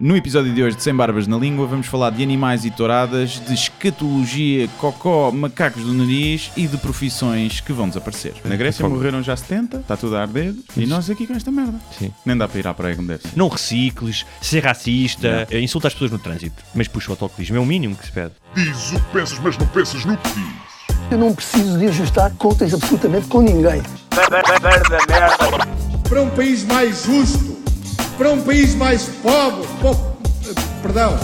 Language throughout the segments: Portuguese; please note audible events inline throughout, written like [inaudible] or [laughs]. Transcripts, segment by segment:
No episódio de hoje de Sem Barbas na Língua vamos falar de animais e touradas, de escatologia, cocó, macacos do nariz e de profissões que vão desaparecer. Na Grécia morreram já 70, está tudo a arder, e nós aqui com esta merda. Sim. Nem dá para ir à praia como deve ser. Não recicles, ser racista, eh, insulta as pessoas no trânsito, mas puxa o autocolismo. É o mínimo que se pede. Diz o que pensas, mas não pensas no que diz. Eu não preciso de ajustar contas absolutamente com ninguém. para um país mais justo, para um país mais pobre, po- perdão,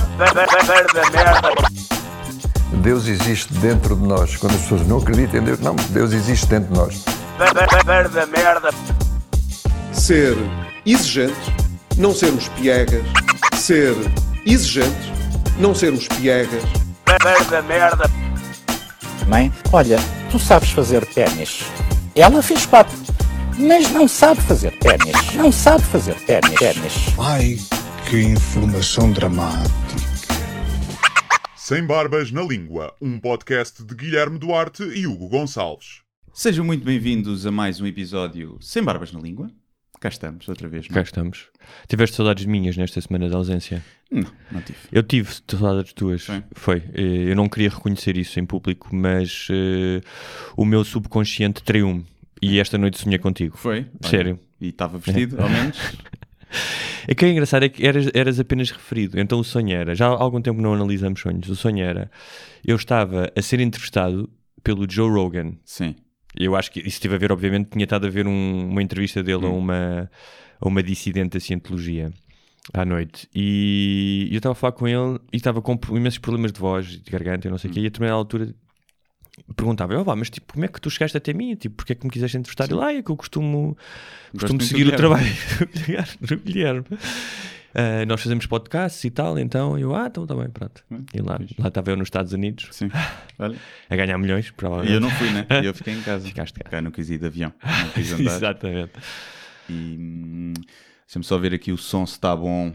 Deus existe dentro de nós. Quando as pessoas não acreditam em Deus, não, Deus existe dentro de nós. ser exigente, não sermos piegas, ser exigente, não sermos piegas, Mãe, olha, tu sabes fazer ténis. Ela fez quatro, mas não sabe fazer ténis. Não sabe fazer ténis. ténis. ai que informação dramática. Sem Barbas na Língua, um podcast de Guilherme Duarte e Hugo Gonçalves. Sejam muito bem-vindos a mais um episódio Sem Barbas na Língua. Cá estamos, outra vez. Cá Não, estamos. Tiveste saudades minhas nesta semana de ausência? não, não tive. Eu tive saudades tuas. Foi? Foi. Eh, Eu não queria reconhecer isso em público, mas eh, o meu subconsciente traiu-me. E esta noite sonhei contigo. Foi? Olha, Sério. E estava vestido, ao menos. [laughs] É que é engraçado é que eras, eras apenas referido. Então o sonho era, já há algum tempo não analisamos sonhos, o sonho era, eu estava a ser entrevistado pelo Joe Rogan. Sim. Eu acho que isso teve a ver, obviamente, tinha estado a ver um- uma entrevista dele a, uma, a uma dissidente da cientologia à noite. E eu estava a falar com ele e estava com imensos problemas de voz, de garganta e não sei o quê. E a determinada altura perguntava eu, "Vá, mas tipo, como é que tu chegaste até mim? Tipo, porque é que me quiseste entrevistar? Ele, ah, é que eu costumo, costumo seguir o trabalho [laughs] do Guilherme. Ah, nós fazemos podcasts e tal, então eu, ah, então está bem, pronto. E lá, lá estava eu nos Estados Unidos Sim. Olha. [laughs] a ganhar milhões, E provavelmente. eu não fui, né? E eu fiquei em casa. Ficaste cá. Cá não quis ir de avião. Não [laughs] quis andar. Exatamente. E hum, deixa-me só ver aqui o som se está bom.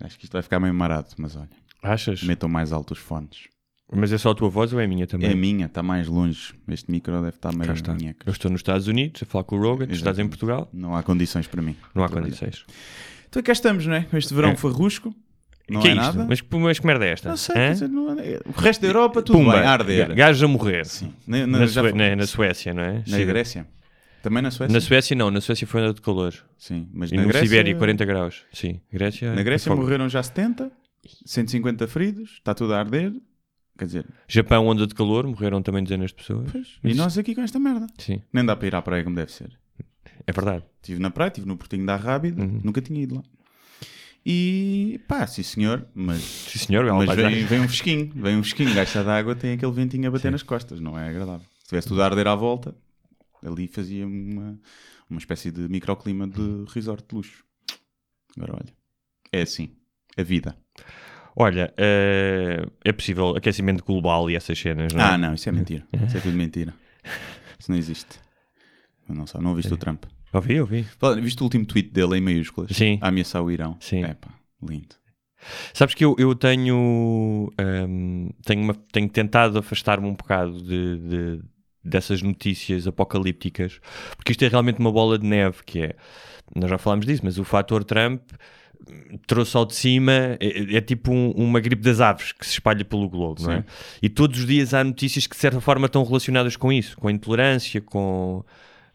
Acho que isto vai ficar meio marado, mas olha, Achas? metam mais alto os fones. Mas é só a tua voz ou é a minha também? É a minha, está mais longe. Este micro deve estar meio está. nheca. Eu estou nos Estados Unidos a falar com o Rogan, tu estás em Exatamente. Portugal, Não há condições para mim. não há condições. Então cá estamos, não é? Este verão É. farrusco. Não que é, é nada. Mas, mas que merda é esta? Não sei, dizer, não é- o resto da Europa tudo Pumba, bem, a arder. ga- gajos a morrer. Sim. Na, na- Na, foi- na- na Suécia, não é? na Sim. Grécia. Também na Suécia? Na Suécia não, na Suécia foi onda de calor. Sim, mas E na no Grécia... Sibéria, 40 graus. Sim, Grécia. Na Grécia fogo. morreram já 70, 150 feridos, está tudo a arder. Quer dizer, Japão, onda de calor, morreram também dezenas de pessoas. e nós aqui com esta merda. Sim, Nem dá para ir à praia como deve ser. é verdade. Estive na praia, estive no Portinho da Rábida, Uhum. nunca tinha ido lá. E pá, sim senhor, mas, Sim, senhor, é mas vem, vem um fresquinho, vem um fresquinho, gasta d'água, tem aquele ventinho a bater nas costas, não é agradável. Se tivesse tudo a arder à volta, ali fazia uma, uma espécie de microclima de resort de luxo. Agora olha, é assim, a vida. Olha, eh, é possível aquecimento global e essas cenas, não é? Ah, não, isso é mentira. Isso é tudo mentira. Isso não existe. Eu não sei, não ouviste o Trump. Ouvi, ouvi. Viste o último tweet dele em maiúsculas? Sim. A ameaçar o Irão. Sim. Pá, lindo. Sabes que eu, eu tenho, hum, tenho, uma- tenho tentado afastar-me um bocado de, de- dessas notícias apocalípticas, porque isto é realmente uma bola de neve, que é, nós já falámos disso, mas o fator Trump trouxe ao de cima, é, é tipo um- uma gripe das aves que se espalha pelo globo, não é? Sim. E todos os dias há notícias que de certa forma estão relacionadas com isso, com a intolerância, com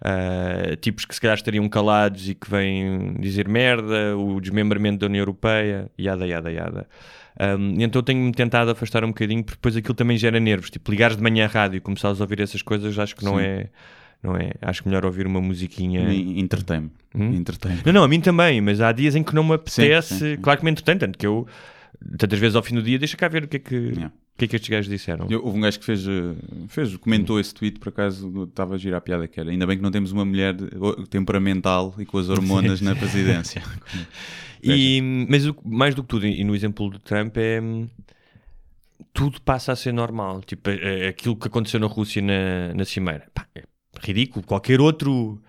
ah, tipos que se calhar estariam calados e que vêm dizer merda, o desmembramento da União Europeia, yada, yada, yada. Um, e então tenho-me tentado afastar um bocadinho, porque depois aquilo também gera nervos. Tipo, ligares de manhã à rádio e começares a ouvir essas coisas, acho que não Sim. é, não é. Acho melhor ouvir uma musiquinha. Me Entretém-me. Hum? Entretém-me. Não, não, a mim também, mas há dias em que não me apetece. Sim, sim, sim. Claro que me entretém, tanto que eu, tantas vezes ao fim do dia, deixa cá ver o que é que, Yeah. o que, é que estes gajos disseram. Eu- Houve um gajo que fez, eh, fez comentou esse tweet, por acaso estava a girar a piada que era. Ainda bem que não temos uma mulher temperamental e com as hormonas na presidência. [laughs] E, mas o- mais do que tudo, e no exemplo do Trump, é hum, tudo passa a ser normal. Tipo, é- é aquilo que aconteceu na Rússia na, na Cimeira. Pá, é ridículo. Qualquer outro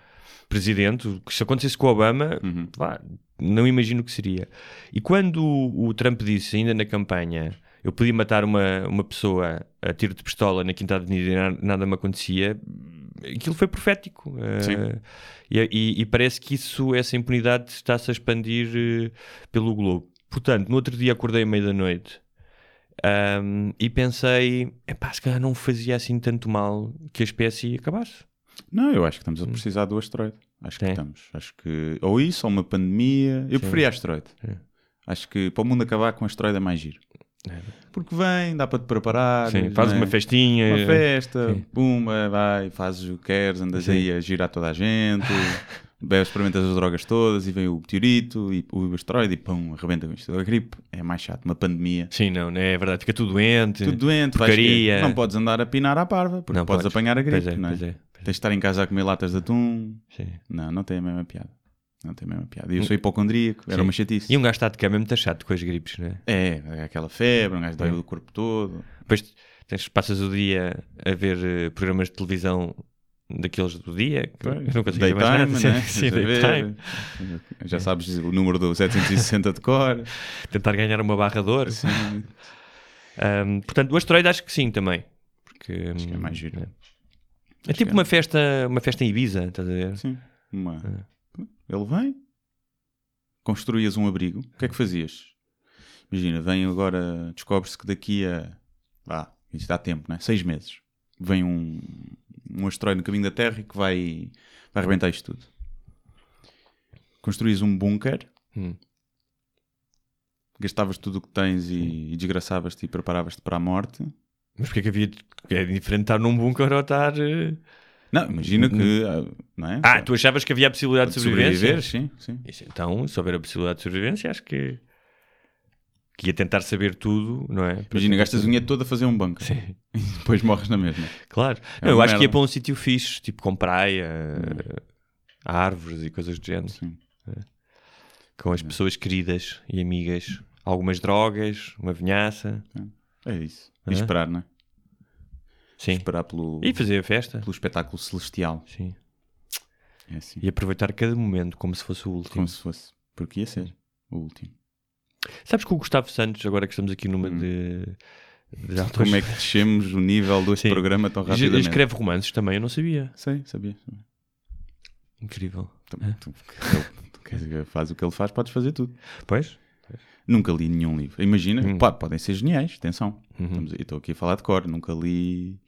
presidente, que se acontecesse com o Obama, Uhum. pá, não imagino o que seria. E quando o, o Trump disse, ainda na campanha, eu podia matar uma, uma pessoa a tiro de pistola na Quinta Avenida e na- nada me acontecia, aquilo foi profético. Eh, e, e- e parece que isso, essa impunidade está-se a expandir eh, pelo globo. portanto, no outro dia acordei à meia da noite ahm, e pensei, epá, se calhar não fazia assim tanto mal que a espécie acabasse. Não, eu acho que estamos a precisar do asteroide. Acho que Sim. estamos. Acho que ou isso, ou uma pandemia. Eu preferia asteroide. Sim. Acho que para o mundo acabar com asteroide é mais giro. Porque vem, dá para te preparar. Sim, faz não é? uma festinha. Uma festa, Sim. pumba, vai, fazes o que queres, andas Sim. aí a girar toda a gente, [laughs] bebes, experimentas as drogas todas e vem o meteorito e o asteroide e pum, arrebenta com isto. A gripe é mais chato, uma pandemia. Sim, não, não é verdade. Fica tudo doente. Tudo doente, vais porcaria. que- não podes andar a pinar à parva, porque Não podes, podes. apanhar a gripe, Pois é, não é? é, pois é. Tens de estar em casa a comer latas de atum. Sim. Não, não tem a mesma piada. Não tem a mesma piada. E eu sou hipocondríaco, era Sim. uma chatice. E um gajo está de cama é muito chato com as gripes, não é? É, é aquela febre, um gajo dói É. o corpo todo. Depois tens, passas o dia a ver eh, programas de televisão daqueles do dia, que eu não consigo ver mais nada. [laughs] Daytime, né? Sim, daytime. Já sabes o número do 760 de cor. Tentar ganhar uma barra de ouro. Sim. Ahm, portanto, o asteroide acho que sim também. Porque, Acho que é hum, mais giro. É, Acho tipo é. uma festa, uma festa em Ibiza, estás a ver? Sim. Uma... É. Ele vem, construías um abrigo. O que é que fazias? Imagina, vem agora, descobre-se que daqui a. Vá, isto dá tempo, né? Seis meses. Vem um, um asteroide no caminho da Terra e que vai, vai arrebentar isto tudo. Construías um bunker, Hum. gastavas tudo o que tens e, e desgraçavas-te e preparavas-te para a morte. Mas porque é que havia. É diferente estar num bunker ou estar. eh, Não, imagina que. ah, Não é? Ah, tu achavas que havia a possibilidade de sobrevivência? sobreviver, sim, sim. Isso, então, se houver a possibilidade de sobrevivência, acho que. que ia tentar saber tudo, não é? Para Imagina, gastas a saber- unha toda a fazer um bunker. Sim, [laughs] E depois morres na mesma. claro. É Não, eu uma acho que ia merda. para um sítio fixe, tipo com praia, árvores e coisas do género. Sim. Com as pessoas queridas e amigas. Algumas drogas, uma vinhaça. É isso. E esperar, não é? Sim. Esperar pelo, E fazer a festa. pelo espetáculo celestial. Sim. É assim. E aproveitar cada momento como se fosse o último. Como se fosse. Porque ia ser o último. Sabes que o Gustavo Santos, agora que estamos aqui numa de. de autores- Como é que descemos o nível deste Sim. programa tão Es- rapidamente? Escreve romances também, eu não sabia. Sei, sabia. Incrível. Tu, tu, ele- tu queres que faz o que ele faz, podes fazer tudo. Pois? Nunca li nenhum livro. Imagina, Hum. pá, podem ser geniais, atenção. Uhum. Estou aqui a falar de cor, nunca li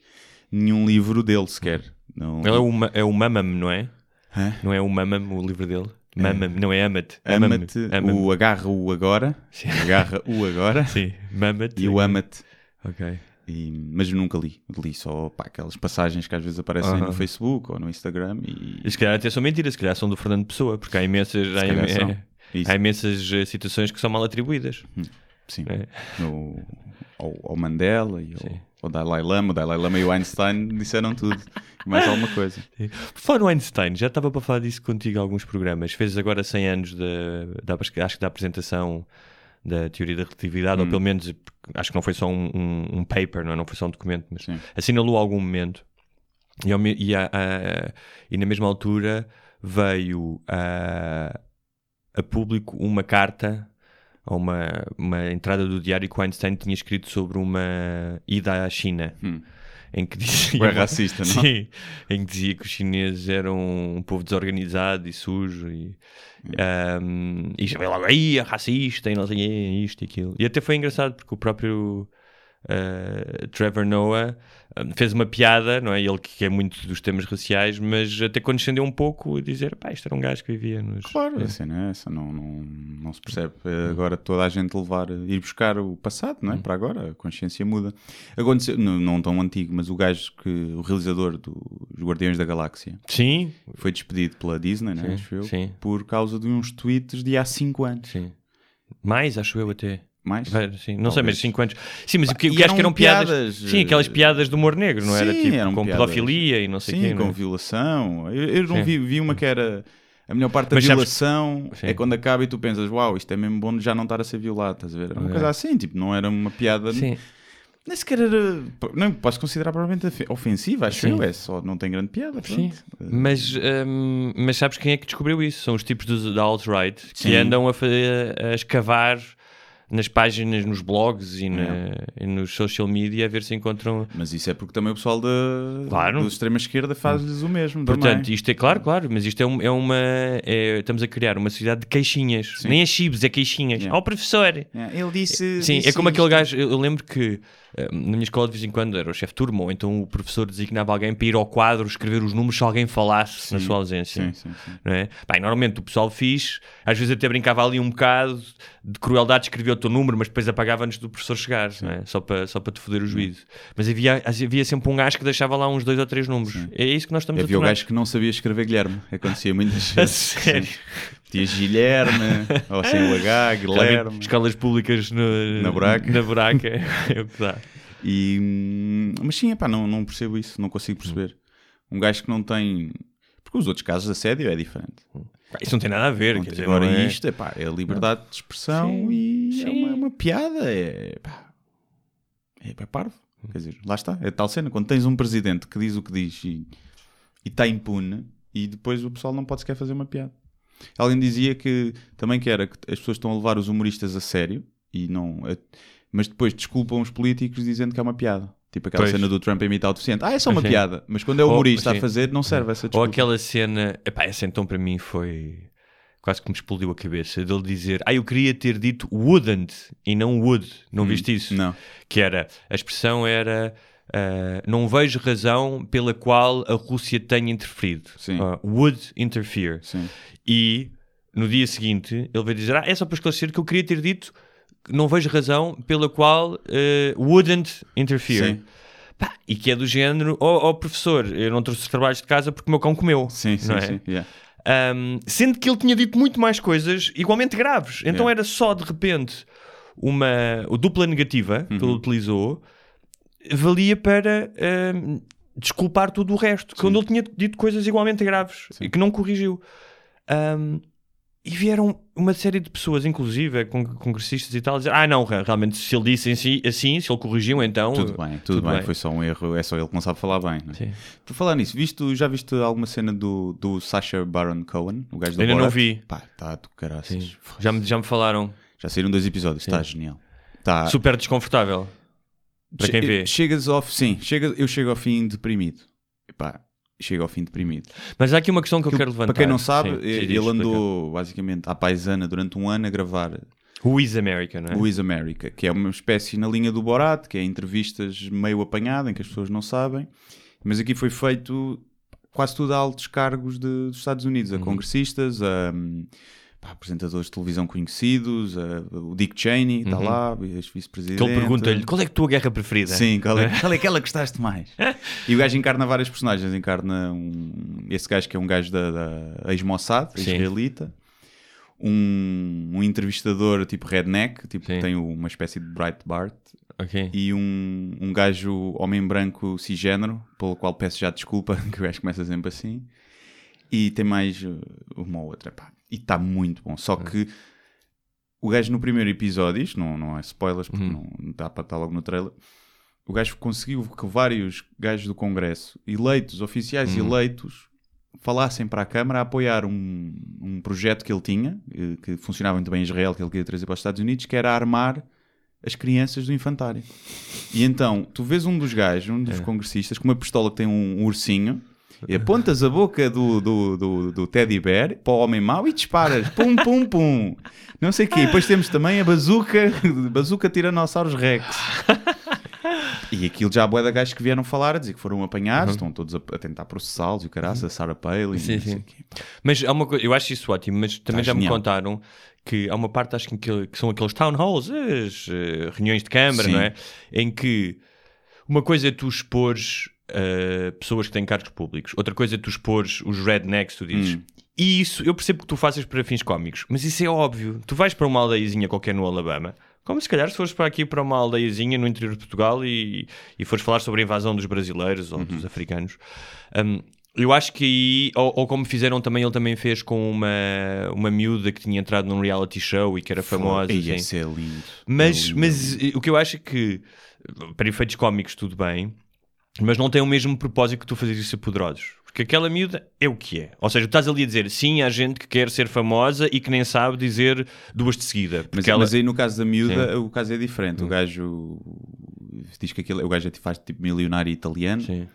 nenhum livro dele sequer. Não, Ele é o, é o Mamam, não é? Hã? Não é o Mamam, o livro dele? Mamam, não é Amat. Ama-te, Amam. o agarra o agora, Sim. agarra o agora [laughs] Sim, Mamat. e o ama-te. Ok. E- mas nunca li. Li só pá, aquelas passagens que às vezes aparecem Aham. no Facebook ou no Instagram e, E se calhar até são mentiras, se calhar são do Fernando Pessoa, porque há imensas, há, im- é- Isso. há imensas eh, situações que são mal atribuídas. sim, É. no, ao, ao Mandela e Sim. ao, ao Dalai Lama. O Dalai Lama e o Einstein disseram tudo. Mais alguma coisa. [laughs] Por falar no Einstein, já estava para falar disso contigo em alguns programas. Fez agora 100 anos da, da- acho que da apresentação da teoria da relatividade, Hum. ou pelo menos acho que não foi só um, um- um paper, não, é? não foi só um documento, mas Sim. assinalou algum momento. E, ao e, a- a- e na mesma altura veio a, a público uma carta ou uma, uma entrada do diário que o Einstein tinha escrito sobre uma ida à China. Hum. Em que dizia racista, não? Sim, em que dizia que os chineses eram um povo desorganizado e sujo e, um, e já veio logo aí, é racista e não sei isto e aquilo. E até foi engraçado porque o próprio uh, Trevor Noah um, fez uma piada, não é? Ele que é muito dos temas raciais, mas até condescendeu um pouco a dizer, pá, isto era um gajo que vivia nos... Claro, a cena é essa, não, não, não se percebe. É Agora toda a gente levar, ir buscar o passado, não é? Para agora, a consciência muda. Aconteceu, não, não tão antigo, mas o gajo que, o realizador dos Guardiões da Galáxia, Sim, foi despedido pela Disney, né, Sim, acho eu, sim. por causa de uns tweets de há 5 anos. sim. Mais, acho eu até. Mais? Sim, não sei, Talvez. mas 5 anos. Sim, mas o que, o E acho que eram piadas. piadas, sim, aquelas eh, piadas do humor negro, não era? Sim, Tipo, eram com piadas. pedofilia e não sei o Sim, quê. com é? violação. Eu, eu não vi, vi uma que era. A melhor parte da Mas sabes- violação Sim. é quando acaba e tu pensas, uau, isto é mesmo bom de já não estar a ser violado, estás a ver? Era uma Ok. coisa assim, tipo, não era uma piada. Sim. Nem sequer era. Não posso considerar provavelmente ofe- ofensiva, acho Sim. eu, é só não tem grande piada. Sim. pronto. Mas, hum, mas sabes quem é que descobriu isso? São os tipos dos, da alt-right que andam a, a escavar nas páginas, nos blogs e, na, e nos social media a ver se encontram. Mas isso é porque também o pessoal da, Claro. do extrema-esquerda faz-lhes o mesmo. Portanto, também. isto é claro, claro, mas isto é, um- é uma. é- estamos a criar uma sociedade de queixinhas. Sim. Nem é chibes, é queixinhas. Yeah. Ó professor! É, Ele disse. Sim, disse é como aquele isto. gajo. Eu lembro que na minha escola de vez em quando era o chefe de turma, ou então o professor designava alguém para ir ao quadro escrever os números se alguém falasse na Sim, sua ausência. Sim, sim, sim. Não é? Bem, normalmente o pessoal fixe, às vezes até brincava ali um bocado de crueldade, escrevia o teu número, mas depois apagava antes do professor chegar, é? só, para, só para te foder o juízo. Mas havia, havia sempre um gajo que deixava lá uns dois ou três números. É isso que nós estamos Havia a o tornar. gajo que não sabia escrever Guilherme. Acontecia [laughs] muitas A vezes. sério? Tinhas Guilherme, [laughs] ou sem o H, Guilherme. Escolas públicas no- Na buraca. Na buraca. [laughs] é o que dá. E, hum, mas sim, epá, não, não percebo isso, não consigo perceber. Um gajo que não tem. Porque os outros casos de assédio é diferente. Isso não tem nada a ver. quer dizer, Agora é- isto epá, é liberdade de expressão Sim, e é sim. uma, uma piada. É, pá, é, é parvo. Quer dizer, lá está. É tal cena. Quando tens um presidente que diz o que diz e está impune, e depois o pessoal não pode sequer fazer uma piada. Alguém dizia que também que era que as pessoas estão a levar os humoristas a sério e não. a- mas depois desculpam os políticos dizendo que é uma piada. Tipo aquela Pois. cena do Trump imitar o deficiente. Ah, é só uma piada. Mas quando é o Ou- humorista sim. a fazer, não serve essa Ou desculpa. aquela cena, epá, essa então para mim foi quase que me explodiu a cabeça dele dizer, ah, eu queria ter dito wouldn't e não would. Não viste isso? Hum, Não. Que era, a expressão era, ah, não vejo razão pela qual a Rússia tenha interferido. Ah, would interfere. Sim. E no dia seguinte ele veio dizer, ah, é só para esclarecer que eu queria ter dito que não vejo razão pela qual ah, wouldn't interfere. Sim. Pá, e que é do género, ó professor, eu não trouxe os trabalhos de casa porque o meu cão comeu. Sim, sim, é? sim. yeah. Um, sendo que ele tinha dito muito mais coisas igualmente graves. Então Yeah. era só de repente uma dupla negativa que Uhum. ele utilizou valia para um, desculpar tudo o resto. Quando ele tinha dito coisas igualmente graves e que não corrigiu. Um, e vieram uma série de pessoas, inclusive con- congressistas e tal, dizer: Ah, não, re- realmente, se ele disse si, assim, se ele corrigiu, então. Tudo bem, tudo, bem. Foi só um erro. É só ele que não sabe falar bem. não é? Sim. Por falar nisso, viste, já viste alguma cena do, do Sacha Baron Cohen? O gajo do Ainda não Borat? vi. Pá, está do caraças. Sim. Já, me, já me falaram. Já saíram dois episódios, está genial. Tá. Super desconfortável. Para quem vê. Chegas ao sim, chega, eu chego ao fim deprimido. Epá, chego ao fim deprimido. Mas há aqui uma questão que eu quero levantar. Para quem não sabe, Sim, ele sim, diz, andou basicamente à paisana durante um ano a gravar. Who is America, não é? o Is America, que é uma espécie na linha do Borat, que é entrevistas meio apanhada, em que as pessoas não sabem. Mas aqui foi feito quase tudo a altos cargos de- dos Estados Unidos, Uhum. a congressistas, a, hum, pá, apresentadores de televisão conhecidos, a- o Dick Cheney está lá, ex-vice-presidente. Uhum. Que ele pergunta-lhe qual é que é a tua guerra preferida? Sim, qual é, [laughs] qual é aquela que gostaste mais? [laughs] e o gajo encarna vários personagens. Encarna um, esse gajo que é um gajo da, da ex-Mossad, israelita. Um, um entrevistador tipo redneck, tipo Sim. tem uma espécie de Breitbart. Ok. E um, um gajo homem branco cisgênero, pelo qual peço já desculpa, [laughs] que o gajo começa sempre assim. E tem mais uh, uma ou outra. pá. E está muito bom. Só que o gajo no primeiro episódio, isto não, não é spoilers, porque não, não dá para estar logo no trailer. O gajo conseguiu que vários gajos do Congresso, eleitos, oficiais eleitos, falassem para a Câmara a apoiar um, um projeto que ele tinha, eh, que funcionava muito bem em Israel, que ele queria trazer para os Estados Unidos, que era armar as crianças do infantário. E então, tu vês um dos gajos, um dos congressistas, com uma pistola que tem um, um ursinho, e apontas a boca do, do, do, do teddy bear para o homem mau e disparas. Pum, pum, pum. Não sei o quê. E depois temos também a bazuca, [laughs] bazuca Tiranossauros Rex. E aquilo já há bué de gajos que vieram falar a dizer que foram apanhados, estão todos a, a tentar processá-los e o caraça, a Sarah Palin, Sim, sim. Mas há uma eu acho isso ótimo, mas também Tá já me genial. contaram que há uma parte, acho que, que, são aqueles town halls, as eh, reuniões de Câmara, não é? Em que uma coisa é tu expores eh, pessoas que têm cargos públicos, outra coisa é tu expores os rednecks, tu dizes. Hum. E isso, eu percebo que tu faças para fins cómicos, mas isso é óbvio. Tu vais para uma aldeiazinha qualquer no Alabama, como se calhar se fores para aqui para uma aldeiazinha no interior de Portugal e, e fores falar sobre a invasão dos brasileiros ou Uhum. dos africanos. Um, eu acho que aí, ou, ou como fizeram também, ele também fez com uma, uma miúda que tinha entrado num reality show e que era famosa. Ei, assim. é lindo. Mas, É lindo. mas o que eu acho é que, para efeitos cómicos, tudo bem, mas não tem o mesmo propósito que tu fazes isso a poderosos. Porque aquela miúda é o que é. Ou seja, tu estás ali a dizer sim, há gente que quer ser famosa e que nem sabe dizer duas de seguida. Mas, ela... mas aí no caso da miúda, o caso é diferente. O gajo diz que aquilo, o gajo é- faz tipo milionário italiano Sim.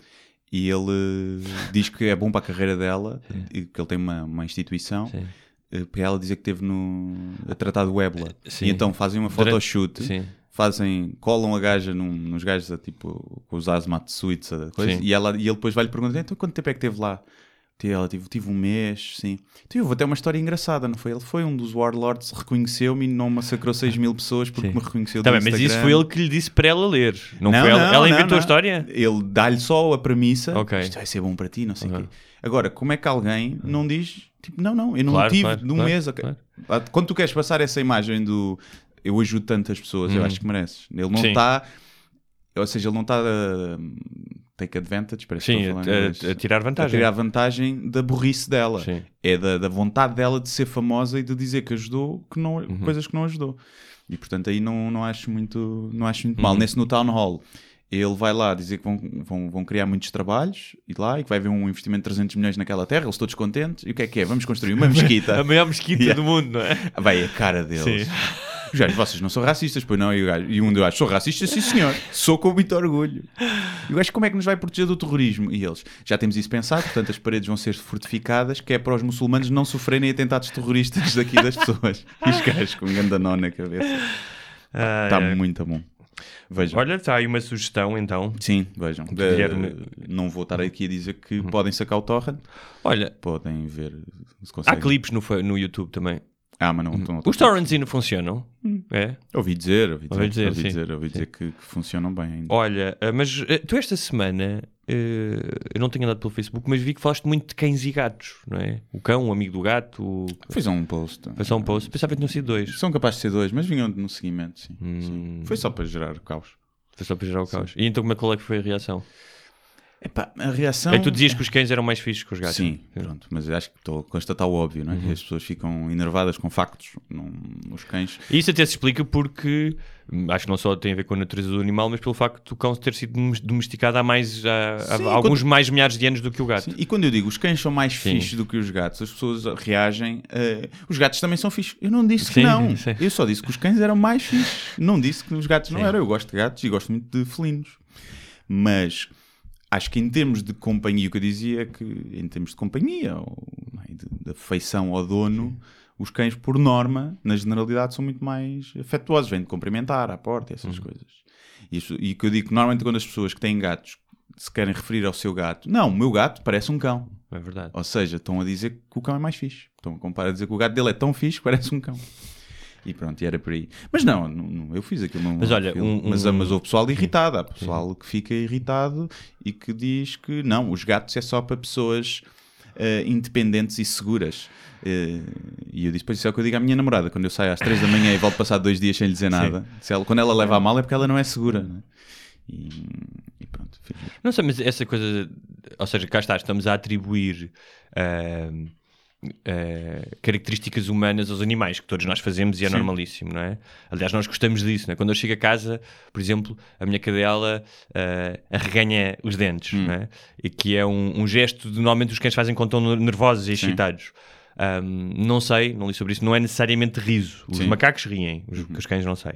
e ele diz que é bom para a carreira dela e que ele tem uma, uma instituição. Sim. eh, Para ela dizer que teve no, a tratar do ébola. Sim. E então fazem uma photoshoot, Sim. Fazem, colam a gaja num, nos gajos a, tipo, com os asmat suits, a coisa, Sim. e, ela, e ele depois vai-lhe perguntar: então quanto tempo é que teve lá? Ela tive, tive um mês, sim. Então, houve até uma história engraçada, não foi? Ele foi um dos Warlords, reconheceu-me e não massacrou 6 mil pessoas porque Sim. me reconheceu Tá do bem, mas isso foi ele que lhe disse para ela ler. Não, Não, foi ela. não, ela inventou não. a história? Ele dá-lhe só a premissa. Ok. Isto vai ser bom para ti, não sei o quê. Agora, como é que alguém não diz, tipo, não, não, eu não Claro, tive claro, de um claro, mês. ok. claro. Ah, Quando tu queres passar essa imagem do eu ajudo tantas pessoas, eu Uhum. acho que mereces. Ele não está, ou seja, ele não está a take advantage, parece que Sim, estou a falar a, a tirar a vantagem. tirar vantagem da burrice dela. Sim. É da, da vontade dela de ser famosa e de dizer que ajudou que não, Uhum. coisas que não ajudou. E portanto aí não, não acho muito, não acho muito Uhum. mal. Nesse no Town Hall, ele vai lá dizer que vão, vão, vão criar muitos trabalhos e lá e que vai haver um investimento de 300 milhões naquela terra, eles todos contentes. E o que é que é? Vamos construir uma [laughs] mesquita. A maior mesquita Yeah. do mundo, não é? Vai a cara deles. Sim. Gajos, vocês não são racistas, pois não? E, o gajo, e um gajos, sou racista, sim senhor, sou com muito orgulho. E o gajo, como é que nos vai proteger do terrorismo? E eles, já temos isso pensado, portanto as paredes vão ser fortificadas, que é para os muçulmanos não sofrerem atentados terroristas daqui das pessoas. E os gajos com um gandanó na cabeça. Ah, Está é. muito bom. Vejam. Olha, está aí uma sugestão então. Sim, vejam. Guilherme- não vou estar aqui a dizer que podem sacar o torrent, Olha, podem ver há clipes no, no YouTube também. Ah, mas não, não, Os torrents ainda funcionam. É. Ouvi dizer, ouvi dizer, Ouvi dizer, ouvi sim. dizer, ouvi dizer que, que funcionam bem ainda. Olha, ah, mas ah, tu esta semana, ah, eu não tenho andado pelo Facebook, mas vi que falaste muito de cães e gatos, não é? O cão, o amigo do gato. O... Foi só um post. Foi só um post. Pensava que tinham sido dois. São capazes de ser dois, mas vinham no seguimento, sim. Hum. sim. Foi só para gerar caos. Foi só para gerar o caos. E então como é, qual é que foi a reação? Epá, a reação... Que tu dizias que os cães eram mais fixos que os gatos. Sim, pronto, mas acho que estou a constatar o óbvio, não é? Uhum. As pessoas ficam enervadas com factos, não, os cães. E isso até se explica porque hum, acho que não só tem a ver com a natureza do animal, mas pelo facto do cão ter sido domes- domesticado há mais há, há Sim, alguns quando- mais milhares de anos do que o gato. Sim, E quando eu digo os cães são mais Sim. fixos do que os gatos, as pessoas reagem. eh, os gatos também são fixos. Eu não disse que não. [laughs] Eu só disse que os cães eram mais fixos. Não disse que os gatos não eram. Eu gosto de gatos e gosto muito de felinos. Mas acho que em termos de companhia, o que eu dizia é que em termos de companhia, ou é, de, afeição ao dono, os cães, por norma, na generalidade, são muito mais afetuosos. Vêm de cumprimentar à porta e essas Uhum. coisas. E, isso, e o que eu digo normalmente quando as pessoas que têm gatos se querem referir ao seu gato, não, o meu gato parece um cão. É verdade. Ou seja, estão a dizer que o cão é mais fixe. Estão a comparar a dizer que o gato dele é tão fixe que parece um cão. E pronto, e era por aí. Mas não, não, eu fiz aquilo. Mas olha, um- mas, um- mas houve pessoal irritado. Há pessoal que fica irritado e que diz que não, os gatos é só para pessoas eh, independentes e seguras. Eh, e eu disse, pois isso é o que eu digo à minha namorada. Quando eu saio às três da manhã e volto passar dois dias sem lhe dizer nada. Se ela- quando ela leva a mal é porque ela não é segura. né? E, e pronto, fiz. Não sei, mas essa coisa, ou seja, cá está, estamos a atribuir ah, ah, características humanas aos animais, que todos nós fazemos e é Sim. normalíssimo, não é? Aliás, nós gostamos disso, não é? Quando eu chego a casa, por exemplo, a minha cadela ah, arreganha os dentes, Hum. não é? E que é um, um gesto de normalmente os cães fazem quando estão nervosos e excitados. Ahm, não sei, não li sobre isso, não é necessariamente riso. Os Sim. Uhum. macacos riem, os, os cães não sei.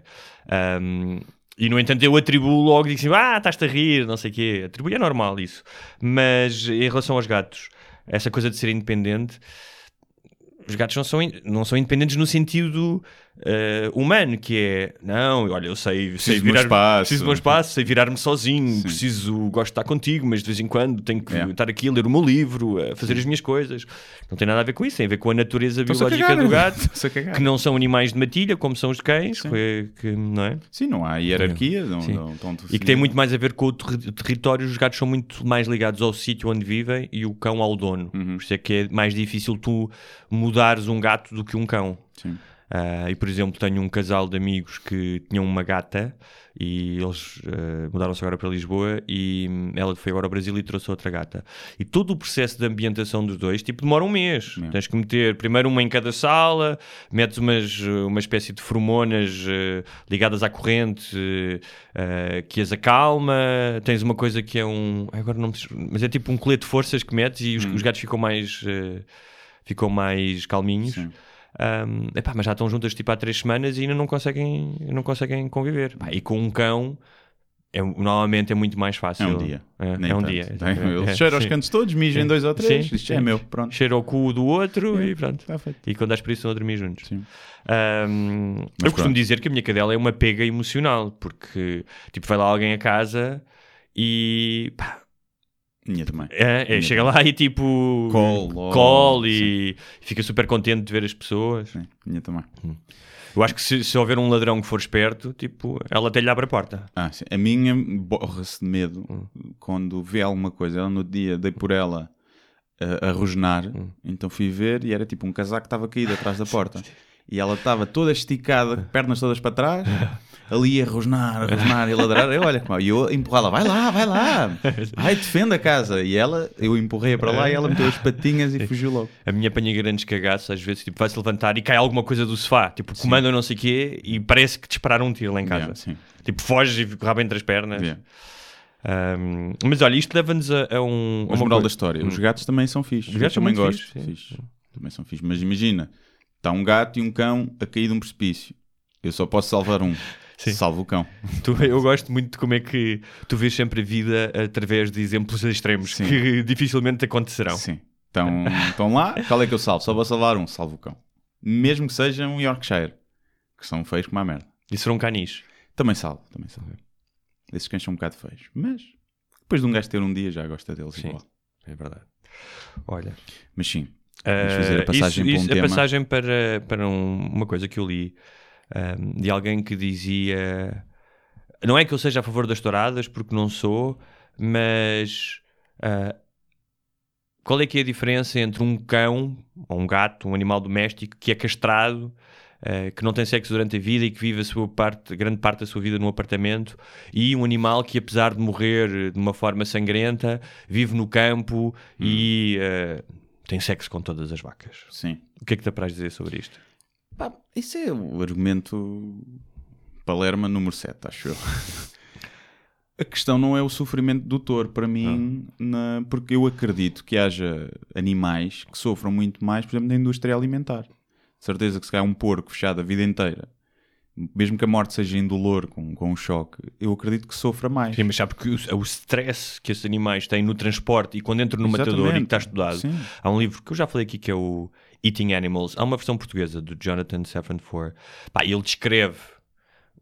Ahm, e no entanto eu atribuo logo, digo assim, ah, estás-te a rir, não sei o quê. Atribuo, é normal isso. Mas em relação aos gatos, essa coisa de ser independente, os gatos não são, in- não são independentes no sentido eh, humano, que é, não, olha, eu sei, sei do meu virar, espaço. preciso do meu espaço, sei virar-me sozinho, preciso, gosto de estar contigo, mas de vez em quando tenho que É. estar aqui a ler o meu livro, a fazer as minhas coisas. Não tem nada a ver com isso, tem a ver com a natureza biológica do gato, [laughs] que não são animais de matilha, como são os cães, Sim. que, que- não é? Sim, não há hierarquia. Não, Sim. não, estão E que tem muito mais a ver com o terri- território. Os gatos são muito mais ligados ao sítio onde vivem e o cão ao dono. Uhum. Por isso é que é mais difícil tu mudares um gato do que um cão. Sim. Ah, e, por exemplo, tenho um casal de amigos que tinham uma gata e eles ah, mudaram-se agora para Lisboa e hum, ela foi agora ao Brasil e trouxe outra gata. E todo o processo de ambientação dos dois, tipo, demora um mês. Tens que meter primeiro uma em cada sala, metes umas, uma espécie de feromonas ah, ligadas à corrente que as acalma. Tens uma coisa que é um... Agora não. Mas é tipo um colete de forças que metes e os, os gatos ficam mais... ficam mais calminhos. Sim. Um, epá, mas já estão juntas tipo há três semanas e ainda não conseguem, não conseguem conviver. Pá, e com um cão é, normalmente é muito mais fácil. É um dia. É, Nem é um tanto. dia. Ele [laughs] É, cheira aos cantos todos, mija em Sim. dois ou três. Sim, Isto é meu, pronto. Cheira ao cu do outro É. e pronto. Feito. E quando dás por isso a dormir juntos. Um, eu Mas costumo pronto. dizer que a minha cadela é uma pega emocional, porque tipo, vai lá alguém a casa e pá, Minha também. é, é, Minha chega também. lá e tipo Call, call e fica super contente de ver as pessoas. Sim, minha também. Eu acho que se, se houver um ladrão que for esperto, tipo, ela até lhe abre a porta. Ah, sim. A minha borra-se de medo Hum. quando vê alguma coisa. Ela no dia dei por ela a, a rosnar, Hum. então fui ver e era tipo um casaco que estava caído atrás da [laughs] porta. E ela estava toda esticada, [laughs] pernas todas para trás, [laughs] ali a rosnar, a rosnar e a ladrar. Eu, olha, como- e eu empurrá-la, vai lá, vai lá, vai, defende a casa. E ela, eu empurrei para lá e ela meteu as patinhas e fugiu logo. A minha apanha grandes cagaços, às vezes, tipo, vai-se levantar e cai alguma coisa do sofá, tipo, comanda não sei o quê, e parece que dispararam um tiro lá em casa. Yeah. Tipo, foge e fica rabo entre as pernas. Yeah. Um, mas olha, isto leva-nos a, a um. a uma moral da história, os gatos também são fixes. Os gatos também gosto. Fixe. Também são fixes. Mas imagina, está um gato e um cão a cair de um precipício. Eu só posso salvar um. [laughs] Sim. Salvo o cão. [laughs] Tu- eu gosto muito de como é que tu vês sempre a vida através de exemplos extremos Sim. que [laughs] dificilmente acontecerão. Sim. Então, estão lá, qual é que eu salvo? Só vou salvar um, salvo o cão. Mesmo que seja um Yorkshire, que são feios como a merda. E serão canis. Também salvo, também salvo. Esses cães são um bocado feios. Mas depois de um gajo ter um dia, já gosta deles Sim. igual. É verdade. Olha. Mas sim, Vamos Uh, fazer a passagem isso- para um isso- a tema. passagem para, para um- uma coisa que eu li um, de alguém que dizia não é que eu seja a favor das touradas porque não sou mas uh, qual é que é a diferença entre um cão ou um gato, um animal doméstico que é castrado uh, que não tem sexo durante a vida e que vive a sua parte, grande parte da sua vida num apartamento e um animal que apesar de morrer de uma forma sangrenta vive no campo e uh, tem sexo com todas as vacas. sim. O que é que te apraz dizer sobre isto? Pá, isso é o argumento Palerma número 7, acho eu. [laughs] A questão não é o sofrimento do touro, para mim, na- porque eu acredito que haja animais que sofram muito mais, por exemplo, na indústria alimentar. De certeza que se calhar um porco fechado a vida inteira, mesmo que a morte seja indolor com, com um choque, eu acredito que sofra mais. Sim, mas sabe que o, o stress que esses animais têm no transporte e quando entram no matador e que Exatamente. está estudado. Sim. Há um livro que eu já falei aqui que é o Eating Animals. Há uma versão portuguesa do Jonathan Safran Foer. Pá, ele descreve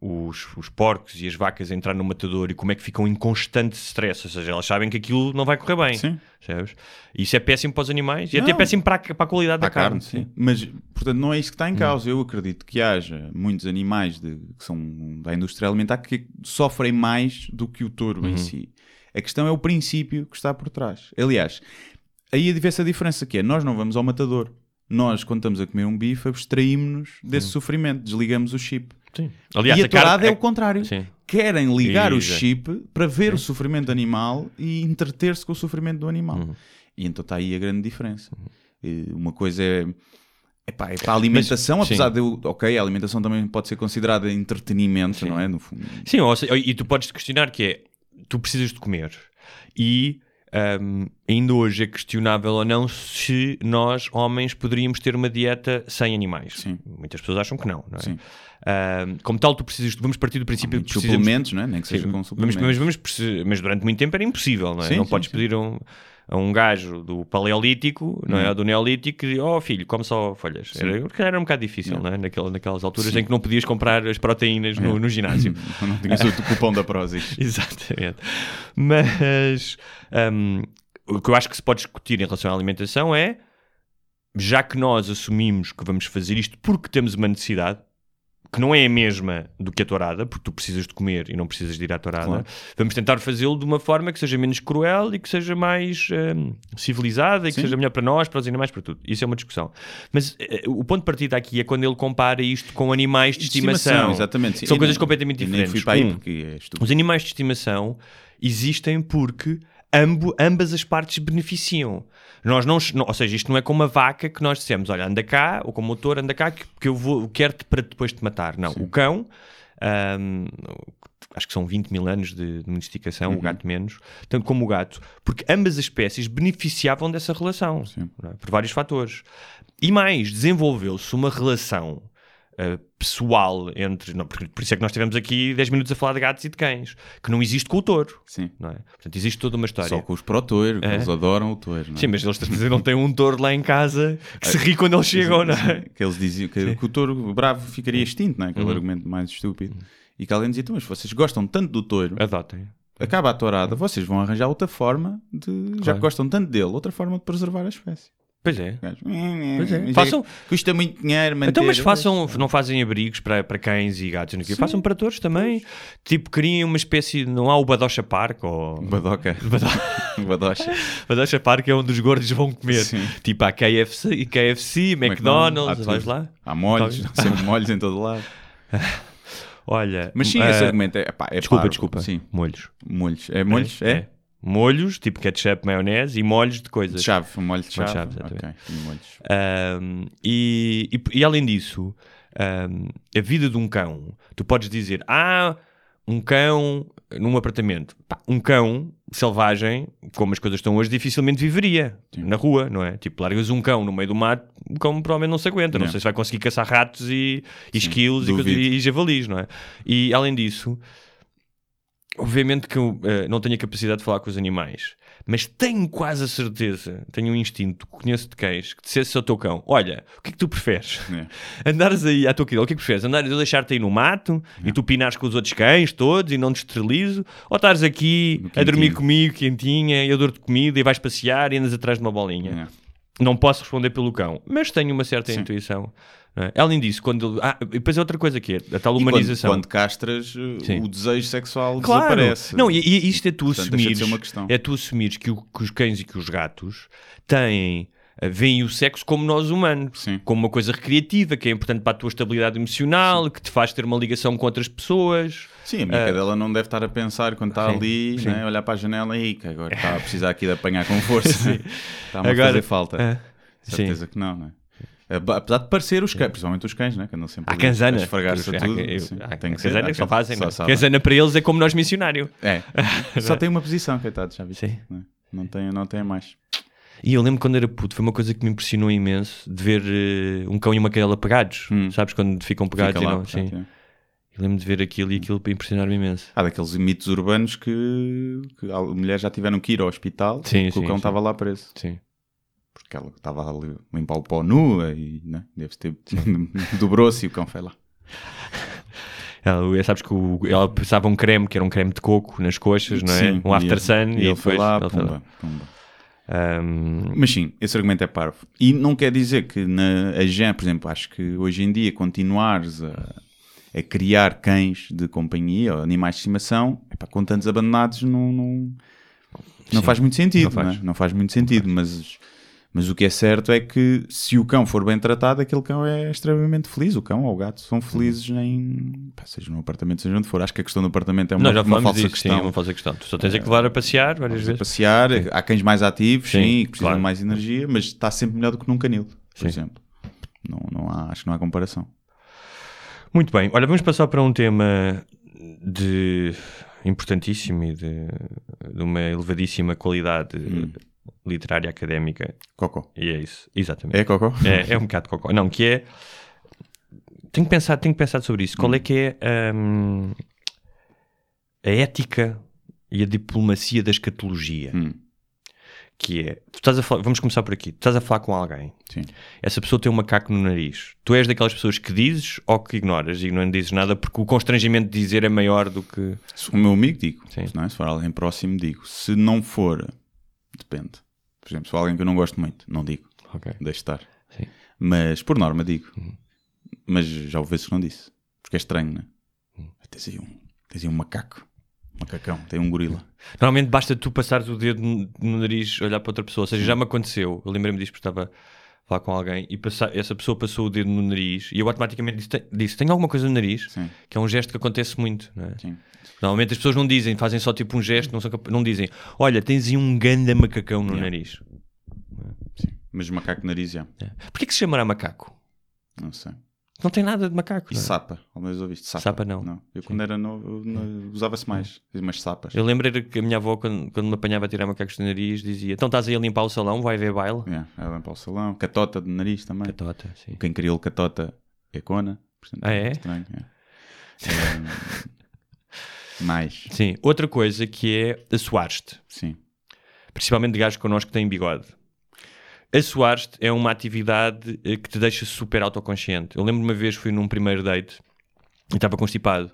os, os porcos e as vacas a entrar no matador e como é que ficam em constante stress. Ou seja, elas sabem que aquilo não vai correr bem. Sim. E isso é péssimo para os animais e até Não. péssimo para a, para a qualidade Para da carne, carne. sim. Mas, portanto, não é isso que Hum. está em causa. Eu acredito que haja muitos animais de- que são da indústria alimentar que sofrem mais do que o touro Uhum. em si. A questão é o princípio que está por trás. Aliás, aí a essa diferença que é, nós não vamos ao matador. Nós, quando estamos a comer um bife, abstraímos-nos desse sofrimento, desligamos o chip. Sim. Aliás, e a, tourada é o contrário. Sim. Querem ligar o Exato. chip para ver o sofrimento animal e entreter-se com o sofrimento do animal. Uhum. E então está aí a grande diferença. E Uma coisa é, epá, é para a alimentação, Mas, apesar sim. de eu, ok, a alimentação também pode ser considerada entretenimento, Sim. não é? No fundo. Sim, ou seja, e tu podes te questionar que é, tu precisas de comer e hum, ainda hoje é questionável ou não se nós, homens, poderíamos ter uma dieta sem animais. Sim. Muitas pessoas acham que não, não é? Sim. Hum, como tal, tu precisas, vamos partir do princípio que precisamos... suplementos, não é? Nem que seja Sim, com suplementos. mas, vamos, preci- mas durante muito tempo era impossível, não é? Sim, não sim, podes pedir um, a um gajo do paleolítico, não é? Hum. Do neolítico, que oh filho, come só folhas. Sim. Era, porque era um bocado difícil, Yeah. não é? Naquela, naquelas alturas Sim. em que não podias comprar as proteínas no, Yeah. no ginásio. [laughs] não tinhas o cupom da Prozis. [laughs] Exatamente. Mas hum, o que eu acho que se pode discutir em relação à alimentação é já que nós assumimos que vamos fazer isto porque temos uma necessidade, que não é a mesma do que a tourada, porque tu precisas de comer e não precisas de ir à tourada. Claro. Vamos tentar fazê-lo de uma forma que seja menos cruel e que seja mais hum, civilizada e que Sim. seja melhor para nós, para os animais, para tudo. Isso é uma discussão. Mas eh, o ponto de partida aqui é quando ele compara isto com animais de estimação. exatamente. sim. São E coisas nem- completamente diferentes. Um, porque é os animais de estimação existem porque ambo, ambas as partes beneficiam. Nós não, não- ou seja, isto não é como uma vaca que nós dissemos, olha, anda cá, ou como motor, anda cá, que, que eu vou, quero-te para depois te matar. Não, o cão, ahm, acho que são 20 mil anos de domesticação, Uhum. o gato menos, tanto como o gato, porque ambas as espécies beneficiavam dessa relação, é? por vários fatores. E mais, desenvolveu-se uma relação uh, pessoal entre. Não, por, por isso é que nós tivemos aqui 10 minutos a falar de gatos e de cães, que não existe com o touro. Sim. Não é? Portanto, existe toda uma história. Só com os pró-touro, que É. eles adoram o touro. é? Sim, mas eles dizem não têm um touro lá em casa que se ri quando eles chegam, não é? Que eles diziam que, que o touro bravo ficaria extinto, não é? Uhum. Aquele argumento mais estúpido. E que alguém dizia, mas vocês gostam tanto do touro, Adotem. acaba a tourada, vocês vão arranjar outra forma de. Já Claro. que gostam tanto dele, outra forma de preservar a espécie. Pois é. Gajo, Pois é. mas Façam- Custa muito dinheiro manter. Então, mas façam, não fazem abrigos para, para cães e gatos, não façam para touros também. Tipo, criem uma espécie, não há o Badocha Park ou. Badoca. [laughs] [laughs] Badocha. Badocha Park é onde os gordos vão comer. Sim. Tipo, há KFC, KFC McDonald's, há vais lá. Há molhos, sempre molhos em todo lado. [laughs] Olha. Mas sim, ah, esse argumento é, pá, é Desculpa, parvo. desculpa. Sim, Molhos. molhos. É molhos? É? Molhos, tipo ketchup, maionese e molhos de De coisas. chave, um molho de chave. de chave, ok, e molhos. Um, e, e- e além disso, um, a vida de um cão, tu podes dizer, ah, um cão num apartamento. Pá, um cão selvagem, como as coisas estão hoje, dificilmente viveria na rua, não é? Tipo, largas um cão no meio do mato, o cão provavelmente não se aguenta. Não Yeah. sei se vai conseguir caçar ratos e, e esquilos e, e javalis, não é? E além disso, obviamente que eu eh, não tenho a capacidade de falar com os animais, mas tenho quase a certeza, tenho um instinto, conheço de cães, que dissesse ao teu cão: Olha, o que é que tu preferes? É. [laughs] Andares aí à tua querida, o que é que preferes? Andares eu deixar-te aí no mato e tu pinares com os outros cães todos e não te esterilizo? Ou estás aqui a dormir comigo, quentinha, eu dou-te comida e vais passear e andas atrás de uma bolinha? É. Não posso responder pelo cão, mas tenho uma certa Sim. intuição. É? Além disso, quando. Ah, e depois é outra coisa que é a tal E quando- humanização. Quando, castras, uh, Sim. o desejo sexual Claro. desaparece. Não, e, e isto é tu Portanto, assumires, ser uma questão. é tu assumires que, o- que os cães e que os gatos têm, eh, veem o sexo como nós humanos, Sim. como uma coisa recreativa, que é importante para a tua estabilidade emocional, que te faz ter uma ligação com outras pessoas. Sim, a minha cadela não deve estar a pensar quando está Sim, ali, sim. né, olhar para a janela e que agora está a precisar aqui de apanhar com força. [laughs] Está-me a fazer falta. Ah, Certeza que não, não é? Apesar de parecer os cães, principalmente os cães, né? que andam sempre Há canzana. a esfregar-se Há- tudo. sim. há- Tem há que ser. canzana que só fazem. só né? Canzana para eles é como nós missionário. É. [laughs] Só tem uma posição, coitado, já viste? Sim. Não, é? não, tem, não tem mais. E eu lembro quando era puto, foi uma coisa que me impressionou imenso de ver eh, um cão e uma cadela pegados. Hum. Sabes quando ficam pegados Fica e lá, não? portanto, Sim. é. Eu lembro de ver aquilo e aquilo para impressionar-me imenso. Há daqueles mitos urbanos que, que a mulher já tiveram que ir ao hospital Sim, porque sim, o cão estava lá preso. Sim. Porque ela estava ali a limpar o pó nua e né? deve ter [laughs] dobrou-se e o cão foi lá. Ela, sabes que o- ela passava um creme, que era um creme de coco nas coxas, não é? Sim, um after e sun e, e ele foi lá, pumba, lá. pumba. Ahm, Mas sim, esse argumento é parvo. E não quer dizer que na a gen, por exemplo, acho que hoje em dia continuares a, a criar cães de companhia ou animais de estimação, epá, com tantos abandonados, não, não, não faz muito sentido. não faz. Não, é? Não faz muito sentido, mas, mas o que é certo é que se o cão for bem tratado, aquele cão é extremamente feliz. O cão ou o gato são felizes em. pá, seja no apartamento, seja onde for. Acho que a questão do apartamento é uma, Não, já uma falsa disso, sim, questão. é uma falsa questão. Tu só tens é que levar a passear várias Vamos a vezes. passear, há cães mais ativos, Sim, sim, que precisam claro. de mais energia, mas está sempre melhor do que num canil, por Sim. exemplo. Não, não há, acho que não há comparação. Muito bem, olha, vamos passar para um tema de importantíssimo e de, de uma elevadíssima qualidade Hum. Literária académica. Cocó. E é isso, exatamente. É cocó? É, é um bocado cocó. Não, que é. Tenho pensado, tenho pensado sobre isso. Qual é que é hum, a ética e a diplomacia da escatologia? Hum, Que é, tu estás a falar, vamos começar por aqui. Tu estás a falar com alguém. sim. Essa pessoa tem um macaco no nariz. Tu és daquelas pessoas que dizes ou que ignoras e não dizes nada porque o constrangimento de dizer é maior do que. Se o meu amigo, digo. Sim. Se, não é? se for alguém próximo, digo. Se não for, depende. Por exemplo, se for alguém que eu não gosto muito, não digo. Ok. Deixo estar. Sim. Mas, por norma, digo. Mas já houve vezes que não disse. Porque é estranho, né? Hum. Tens aí um, tens aí um macaco. Macacão, tem um gorila. Normalmente basta tu passares o dedo no, nariz, olhar para outra pessoa. Ou seja, já me aconteceu. Eu lembrei-me disto porque estava a falar com alguém e passa- essa pessoa passou o dedo no nariz e eu automaticamente disse: "Tem- disse Tenho alguma coisa no nariz? Sim. Que é um gesto que acontece muito. Não, é? Sim. Normalmente as pessoas não dizem, fazem só tipo um gesto, não, são capa- não dizem: Olha, tens aí um ganda macacão no Yeah. nariz. Mas macaco de nariz já. É. Porquê que se chamará macaco? Não sei. Não tem nada de macaco. E não é? sapa? Vez ouviste? Sapa, Sapa não. não. Eu quando era novo usava-se mais. Umas sapas. Eu lembrei que a minha avó, quando, quando me apanhava a tirar macacos do nariz, dizia: Então estás aí a limpar o salão, vai ver baile? Yeah, era para o salão. Catota de nariz também. Catota, sim. Quem criou catota é Cona. Portanto, Ah, é? Estranho, é. [laughs] Mais. Sim. Outra coisa que é assoar-te. Sim. principalmente de gajos connosco que têm bigode. Assoar-te é uma atividade eh, que te deixa super autoconsciente. Eu lembro uma vez fui num primeiro date e estava constipado.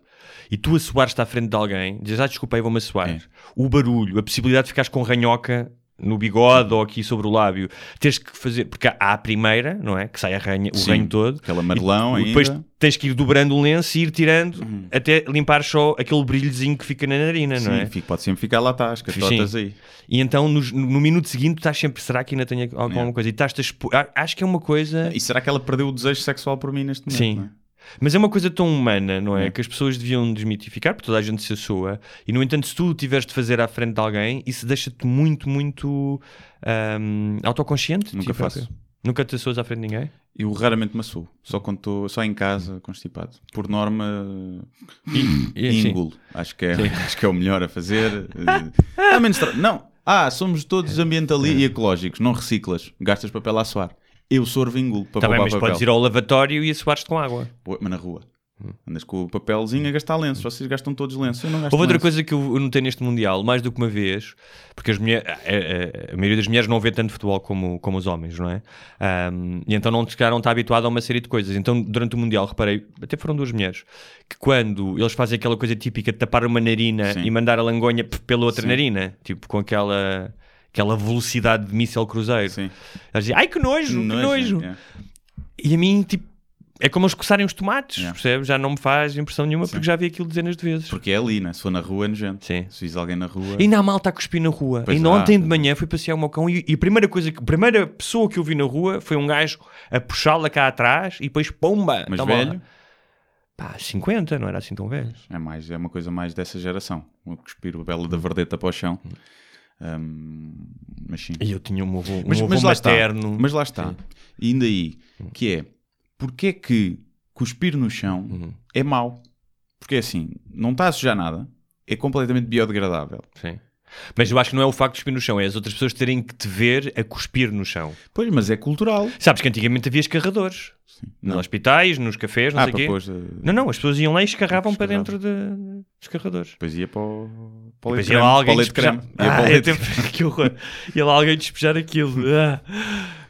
E tu assoares-te à frente de alguém, dizes, ah, desculpa, aí vou-me assoar. É. O barulho, a possibilidade de ficares com ranhoca no bigode ou aqui sobre o lábio, tens que fazer, porque há a primeira, não é? Que sai a ranha, o Sim. ranho todo. Aquele amarelão E depois ainda. Uhum. tens que ir dobrando o lenço e ir tirando até limpar só aquele brilhozinho que fica na narina, não Sim, é? fica- pode sempre ficar lá, tá, as catotas aí. E então no, no minuto seguinte estás sempre, será que ainda tenho alguma Yeah. coisa? E estás-te a expo- Acho que é uma coisa. E será que ela perdeu o desejo sexual por mim neste momento? Sim. É? Mas é uma coisa tão humana, não é? É. Que as pessoas deviam desmitificar, porque toda a gente se assoa. E no entanto, se tu tiveres de fazer à frente de alguém, isso deixa-te muito, muito ahm, autoconsciente. Nunca ti próprio. faço. Nunca te assoas à frente de ninguém? Eu raramente me assoo. Só quando estou só em casa, constipado. Por norma, [coughs] engulo. Acho que, é, [laughs] acho que é o melhor a fazer. Eh, menos tra- Não. Ah, somos todos ambientalistas e ecológicos. Não reciclas. Gastas papel a suar. Eu sorvo e engulo para Tá bem, poupar mas papel. podes ir ao lavatório e assoar-te com água. Pô, Mas na rua. Andas com o papelzinho a gastar lenços. Vocês gastam todos lenços. Eu não gasto Houve outra lenços. coisa que eu notei neste Mundial, mais do que uma vez, porque as mulher, a, a- a maioria das mulheres não vê tanto futebol como, como os homens, não é? Ahm, e então não ficaram tão habituados a uma série de coisas. Então, durante o Mundial, reparei, até foram duas mulheres, que quando eles fazem aquela coisa típica de tapar uma narina Sim. e mandar a langonha pela outra Sim. narina, tipo com aquela, aquela velocidade de míssel cruzeiro, Sim. eles dizem, ai que nojo, que nojo. E a mim, tipo, é como eles coçarem os tomates, Yeah. percebes? Já não me faz impressão nenhuma porque já vi aquilo dezenas de vezes. Porque é ali, né? Se for na rua, é nojento. Sim. Se vis alguém na rua. Ainda há malta a cuspir na rua. Pois Ainda ontem de manhã fui passear o meu cão e, e a primeira coisa que, a primeira pessoa que eu vi na rua foi um gajo a puxá-la cá atrás e depois pomba. Mas toma lá. velho, Pá, 50, não era assim tão velho. é, mais, é uma coisa mais dessa geração. O cuspir o belo da verdeta para o chão. Hum, mas sim. E eu tinha um avô, um Mas, avô mas lá está. materno. Mas lá está. Sim. E ainda aí, que é, porque é que cuspir no chão Uhum. é mau? Porque é assim, não está a sujar nada, é completamente biodegradável. Sim. Mas eu acho que não é o facto de cuspir no chão, é as outras pessoas terem que te ver a cuspir no chão. Pois, mas é cultural. Sabes que antigamente havia escarradores. Nos Não. hospitais, nos cafés, não Ah, sei o quê. pôr, eh, Não, não, as pessoas iam lá e escarravam para dentro de, dos escarradores. Depois ia para o, para o Depois ia lá alguém despejar... creme. Ia Ah, é tempo- [laughs] que horror. Ia lá alguém despejar aquilo. [laughs]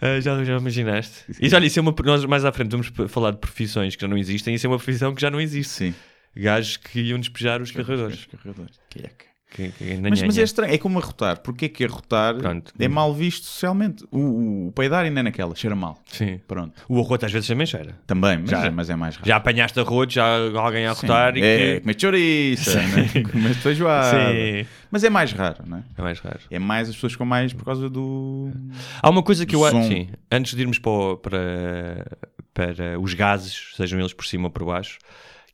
Ah, ah, já, já imaginaste? E olha, isso é uma... Nós mais à frente vamos falar de profissões que já não existem. Isso é uma profissão que já não existe. Sim. Gajos que iam despejar os carregadores. Escarradores. Que é que- Que, que, Mas, mas é estranho, é como arrotar. Porquê que arrotar Pronto. é mal visto socialmente? O, o, peidar ainda é naquela, cheira mal. Sim. Pronto. O arroto às vezes também cheira. Também, mas, Já. é, mas é mais raro. Já apanhaste arroto, já alguém a Sim. arrotar e é, que... comer chouriça, né? [laughs] comer feijoada. Sim. Mas é mais raro, não é? É mais raro. É mais as pessoas com mais por causa do. Há uma coisa que eu acho, sim, antes de irmos para, para, para os gases, sejam eles por cima ou por baixo,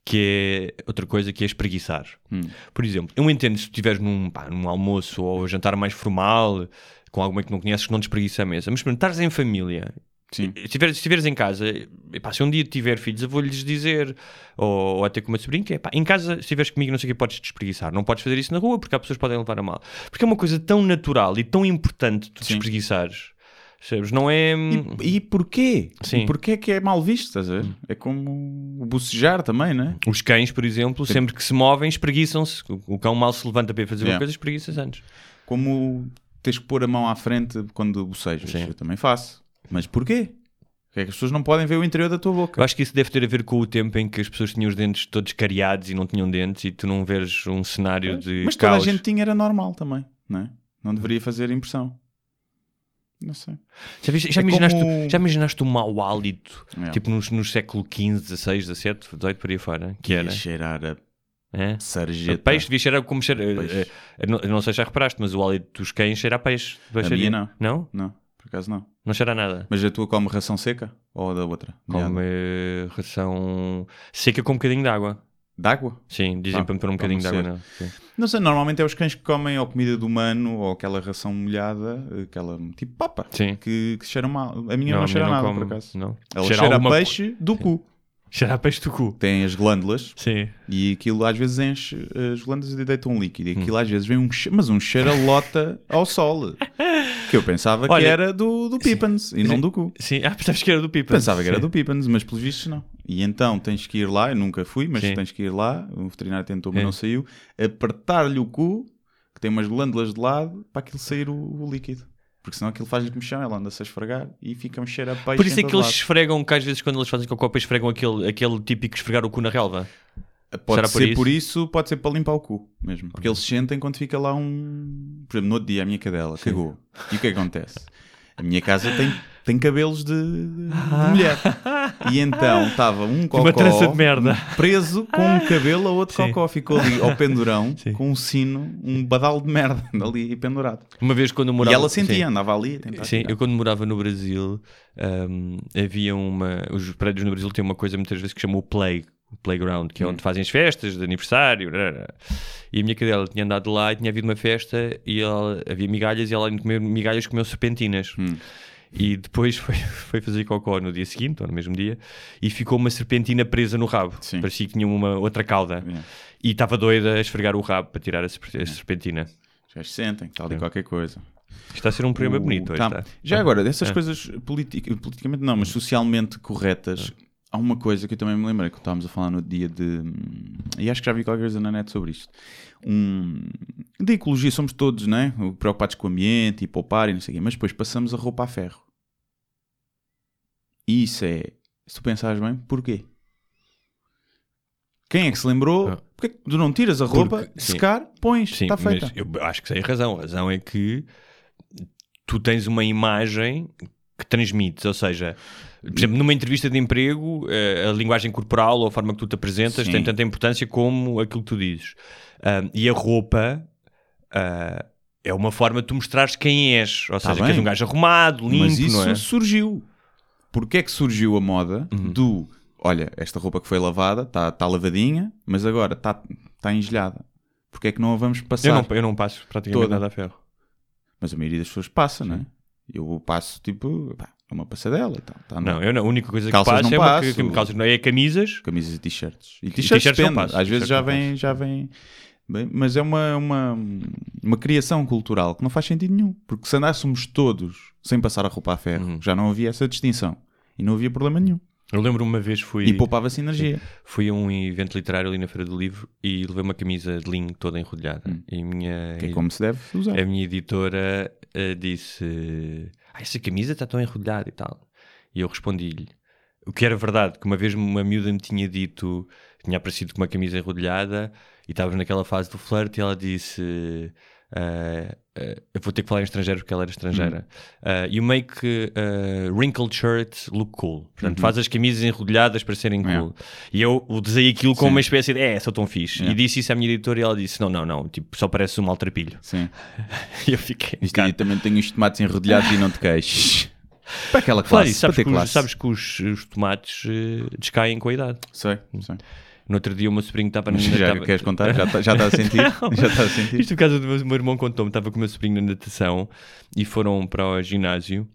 que é outra coisa que é espreguiçar. Hum. Por exemplo, eu entendo se tu estiveres num, pá, num almoço ou jantar mais formal, com alguém que não conheces, que não te espreguiça a mesa, mas quando estás em família, Sim. se estiveres, se estiveres em casa, epá, se um dia tiver filhos, eu vou-lhes dizer, ou, ou até com uma sobrinha, que é, pá, em casa, se estiveres comigo, não sei o que, podes te espreguiçar. Não podes fazer isso na rua, porque há pessoas que podem levar a mal. Porque é uma coisa tão natural e tão importante tu Sim. Percebes? Não é. E, e porquê? Sim. E porquê que é mal visto, estás a ver? É como o bocejar também, não é? Os cães, por exemplo, sempre que se movem, espreguiçam-se. O cão mal se levanta para fazer uma Yeah. coisa, espreguiça-se antes. Como tens que pôr a mão à frente quando bocejas. Sim. Eu também faço. Mas porquê? Porque é que as pessoas não podem ver o interior da tua boca? Eu acho que isso deve ter a ver com o tempo em que as pessoas tinham os dentes todos cariados e não tinham dentes e tu não vês um cenário de Mas toda a caos. gente tinha era normal também, não é? Não deveria fazer impressão. Não sei. Já, viste- já É imaginaste, como- já imaginaste o mau hálito, É. tipo nos, nos século XV, XVI, XVII, XVIII, por aí fora, que era? Cheirar a É? sarjeta. Peixe devia cheirar como cheira. Eh, eh, não, não sei se já reparaste, mas o hálito dos cães cheira a peixe. A minha não. Não? Não, por acaso não. Não cheira a nada. Mas a tua come ração seca ou a da outra? Come ração seca com um bocadinho de água. D'água? Sim, dizem Ah, para meter um bocadinho de água. Não. Sim. Não sei, normalmente é os cães que comem ou comida do humano ou aquela ração molhada, aquela tipo papa, Sim. que, que cheira mal. A minha não, a minha cheira nada, come- por acaso. Não. Ela cheira, a alguma co- peixe do cu. Cheira a peixe do cu. Tem as glândulas Sim. e aquilo às vezes enche as glândulas e deita um líquido. E Hum. aquilo às vezes vem um cheiro, mas um cheiro a lota ao sol. [laughs] Que eu pensava que Olha, era do, do Pippins e não do cu. Sim. Ah, pensavas que era do Pipa. Pensava que era do Pippins, mas pelos vistos não. E então tens que ir lá, eu nunca fui, mas Sim. tens que ir lá, o veterinário tentou, mas não saiu, apertar-lhe o cu, que tem umas glândulas de lado, para aquilo sair o, o líquido. Porque senão aquilo faz-lhe comichão, ela anda-se a esfregar e fica um cheiro a peixe. Por isso é que eles esfregam, que às vezes quando eles fazem cocô, esfregam aquele, aquele típico esfregar o cu na relva. lado. Pode Será por ser isso? por isso, pode ser para limpar o cu mesmo. Porque eles sentem quando fica lá um. Por exemplo, no outro dia a minha cadela cagou. E o que é que acontece? A minha casa tem, tem cabelos de, de- de mulher. E então estava um cocó [laughs] Uma trança de merda. preso com um cabelo a outro Sim. cocó. Ficou ali ao pendurão Sim. com um sino, um badal de merda [laughs] ali pendurado. Uma vez quando morava... e ela sentia, Sim. andava ali a tentar Sim, tirar. eu quando morava no Brasil hum, havia uma. Os prédios no Brasil têm uma coisa muitas vezes que chamam o play, playground, que é Hum. onde fazem as festas de aniversário. E a minha cadela tinha andado lá e tinha havido uma festa e ela, havia migalhas e ela, além de comer migalhas, comeu serpentinas. Hum. E depois [laughs] foi, foi fazer cocó no dia seguinte, ou no mesmo dia, e ficou uma serpentina presa no rabo. Sim. Parecia que tinha uma outra cauda. Yeah. E estava doida a esfregar o rabo para tirar a, serp- a serpentina. Já se sentem, está ali qualquer coisa. Está a ser um programa O- bonito hoje, tá. tá? Já agora, dessas É. coisas politi- politicamente não, mas socialmente corretas, há uma coisa que eu também me lembrei que estávamos a falar no dia de. E acho que já vi qualquer coisa na net sobre isto. Um, da ecologia somos todos, né? Preocupados com o ambiente e poupar e não sei o quê, mas depois passamos a roupa a ferro. E isso é. Se tu pensares bem, porquê? Quem é que se lembrou? Ah. Porquê que tu não tiras a roupa, Porque- sim. secar, pões, Sim, está feita. eu acho que tem razão. A razão é que tu tens uma imagem que transmites, ou seja, por exemplo, numa entrevista de emprego, eh, a linguagem corporal ou a forma que tu te apresentas Sim. tem tanta importância como aquilo que tu dizes. E a roupa ah, é uma forma de tu mostrares quem és, ou Tá seja, que és bem. um gajo arrumado, limpo, Mas isso é? surgiu. Porquê é que surgiu a moda Uhum. do olha, esta roupa que foi lavada está tá lavadinha, mas agora está tá engelhada. Porquê é que não a vamos passar? Eu não, eu não passo praticamente Toda. nada a ferro. Mas a maioria das pessoas passa, não é? Eu passo tipo pá, uma passadela e tal. Tá andar. Não, eu não. A única coisa que Calças passo não é uma passo. que- calças, não é camisas. Camisas e t-shirts. E t-shirts depende. passo, Às vezes já vem, já vem. Bem, mas é uma, uma, uma criação cultural que não faz sentido nenhum. Porque se andássemos todos sem passar a roupa a ferro, Uhum. já não havia essa distinção. E não havia problema nenhum. Eu lembro uma vez fui. E poupava-se energia. Fui a um evento literário ali na Feira do Livro e levei uma camisa de linho toda enrodilhada. E a minha, Que é como se deve usar. a minha editora eh, disse: Ah, essa camisa está tão enrodilhada e tal. E eu respondi-lhe: O que era verdade, que uma vez uma miúda me tinha dito, tinha aparecido com uma camisa enrodilhada e estávamos naquela fase do flirt e ela disse. Ah, eu vou ter que falar em estrangeiro porque ela era estrangeira. Ah, you make wrinkled shirts look cool. Portanto, faz as camisas enrodilhadas para serem Yeah. cool. E eu usei aquilo como Sim. uma espécie de é, sou tão fixe. Yeah. E disse isso à minha editora e ela disse: Não, não, não, tipo, só parece um maltrapilho. Sim. [laughs] E eu fiquei. Isto "Cara, aí também tem os tomates enrodilhados e não te queixes. [laughs] Para aquela classe, isso, sabes, para que os, classe. sabes que os, os tomates descaem com a idade. Sei, sei. No outro dia o meu sobrinho estava na Mas já estava- queres contar? Já está já está a sentir? [laughs] já está a sentir? Isto por causa do meu, irmão contou-me, estava com o meu sobrinho na natação e foram para o ginásio,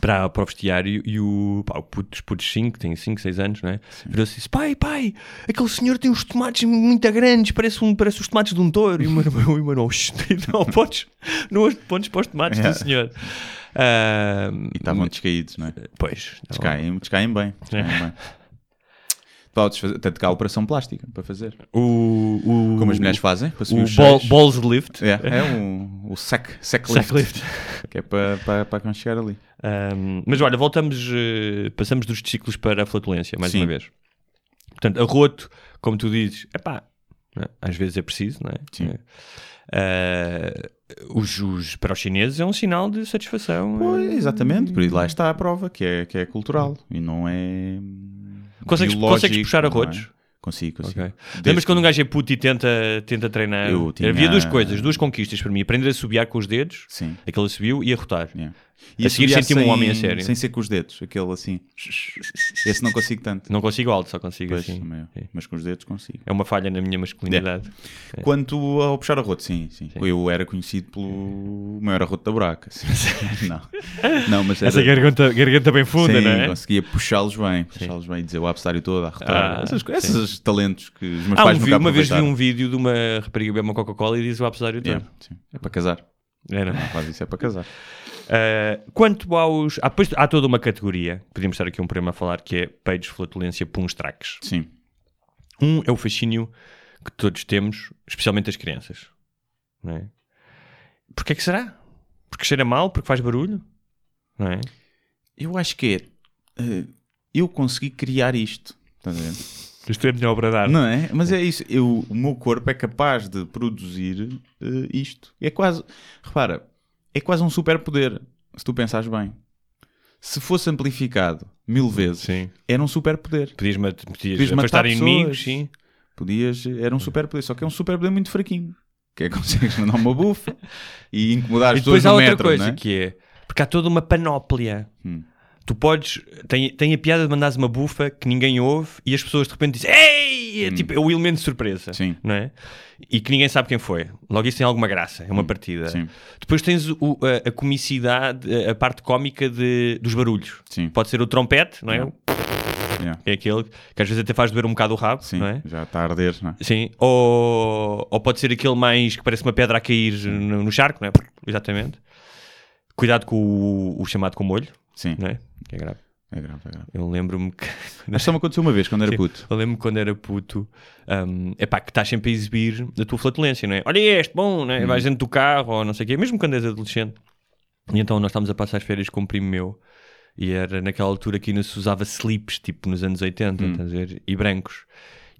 para, para o vestiário, e o, pá, o puto, os putos 5, tem 5, 6 anos, não é? Virou-se e disse: Pai, pai, aquele senhor tem uns tomates muito grandes, parece, um, parece os tomates de um touro. E o meu irmão, [laughs] e o meu irmão "Shh, [laughs] não podes, não os pontos para os tomates do Yeah. senhor. Ah, E estavam descaídos, não é? Pois, Descaem, descaem bem. Descaem bem. Podes fazer, até cá a operação plástica para fazer. o, o, Como as mulheres fazem, para subir o os seios. balls lift. É, é o, o sack, sack, Sack lift, lift. [laughs] que é para, para, para chegar ali. Um, mas olha, voltamos, eh, passamos dos ciclos para a flatulência, mais Sim. uma vez. Portanto, arroto, como tu dizes, epá, né, às vezes é preciso, não é? Sim. Eh, os, os- para os chineses é um sinal de satisfação. Pois, exatamente, por aí lá está a prova, que é, que é cultural e não é. Consegues- biológico, consegues puxar arrotos? é? Consigo, consigo. Ok. Desde Lembras quando um gajo é puto e tenta, tenta treinar? Eu tinha- Havia duas coisas, duas conquistas para mim: aprender a subiar com os dedos, Sim. aquele subiu, e a rotar. yeah. A seguir senti-me um sem- homem a sério. Sem ser com os dedos, aquele assim. [laughs] Esse não consigo tanto. Não consigo alto, só consigo Pois, assim. Sim. Mas com os dedos consigo. É uma falha na minha masculinidade. Quanto ao puxar arroto, sim, sim. Eu era conhecido pelo maior arroto da buraca. sim. [laughs] não. não, mas era... Essa garganta, garganta bem funda, sim, não é? conseguia puxá-los bem, puxá-los bem e dizer o abecedário todo a arrotar. Ah, essas, sim. esses talentos que os meus um pais vi- nunca uma vez vi um vídeo de uma rapariga beber uma Coca-Cola e diz o abecedário todo. Sim. É para casar. Era. Não faz isso, é para casar. Uh, quanto aos. Há, depois, há toda uma categoria, podíamos estar aqui um programa a falar, que é peidos, flatulência, puns, traques. Sim. Um é o fascínio que todos temos, especialmente as crianças. Não é? Porquê é que será? Porque cheira mal? Porque faz barulho? Não é? Eu acho que é. eh, eu consegui criar isto. Estás a ver? Isto é a minha obra de arte. Não é? Mas é isso. Eu, o meu corpo é capaz de produzir eh, isto. É quase. Repara, é quase um superpoder. Se tu pensares bem. Se fosse amplificado mil vezes, Sim. era um superpoder. Podias, mat podias, Podias matar inimigos, sim. Podias. Era um superpoder. Só que é um superpoder muito fraquinho. Que é que consegues mandar uma bufa e incomodar as E depois pessoas há no outra metro, coisa não é? que é porque há toda uma panóplia. Hum. Tu podes. Tem, tem a piada de mandares uma bufa que ninguém ouve e as pessoas de repente dizem Ei! É, tipo, é o elemento de surpresa. Hum. Sim. Não é? E que ninguém sabe quem foi. Logo isso tem alguma graça. É uma partida. Hum. Sim. Depois tens o- a, a comicidade, a, a parte cómica de, dos barulhos. Sim. Pode ser o trompete, não é? Yeah. É aquele que às vezes até faz doer um bocado o rabo, Sim, não é? já está a arder, não é? Sim, ou, ou pode ser aquele mais que parece uma pedra a cair no, no charco, não é? Exatamente. Cuidado com o, o chamado com molho, Sim, não é? Que é grave. é grave, é grave. Eu lembro-me que. Mas só me aconteceu uma vez, quando era Sim. puto. Eu lembro-me quando era puto, é pá, que estás sempre a exibir a tua flatulência, não é? Olha este, bom, não é? Vais dentro do carro ou não sei o quê, mesmo quando és adolescente. E então nós estávamos a passar as férias com um primo meu e era naquela altura que ainda se usava slips, tipo nos anos 80, estás a ver? E brancos.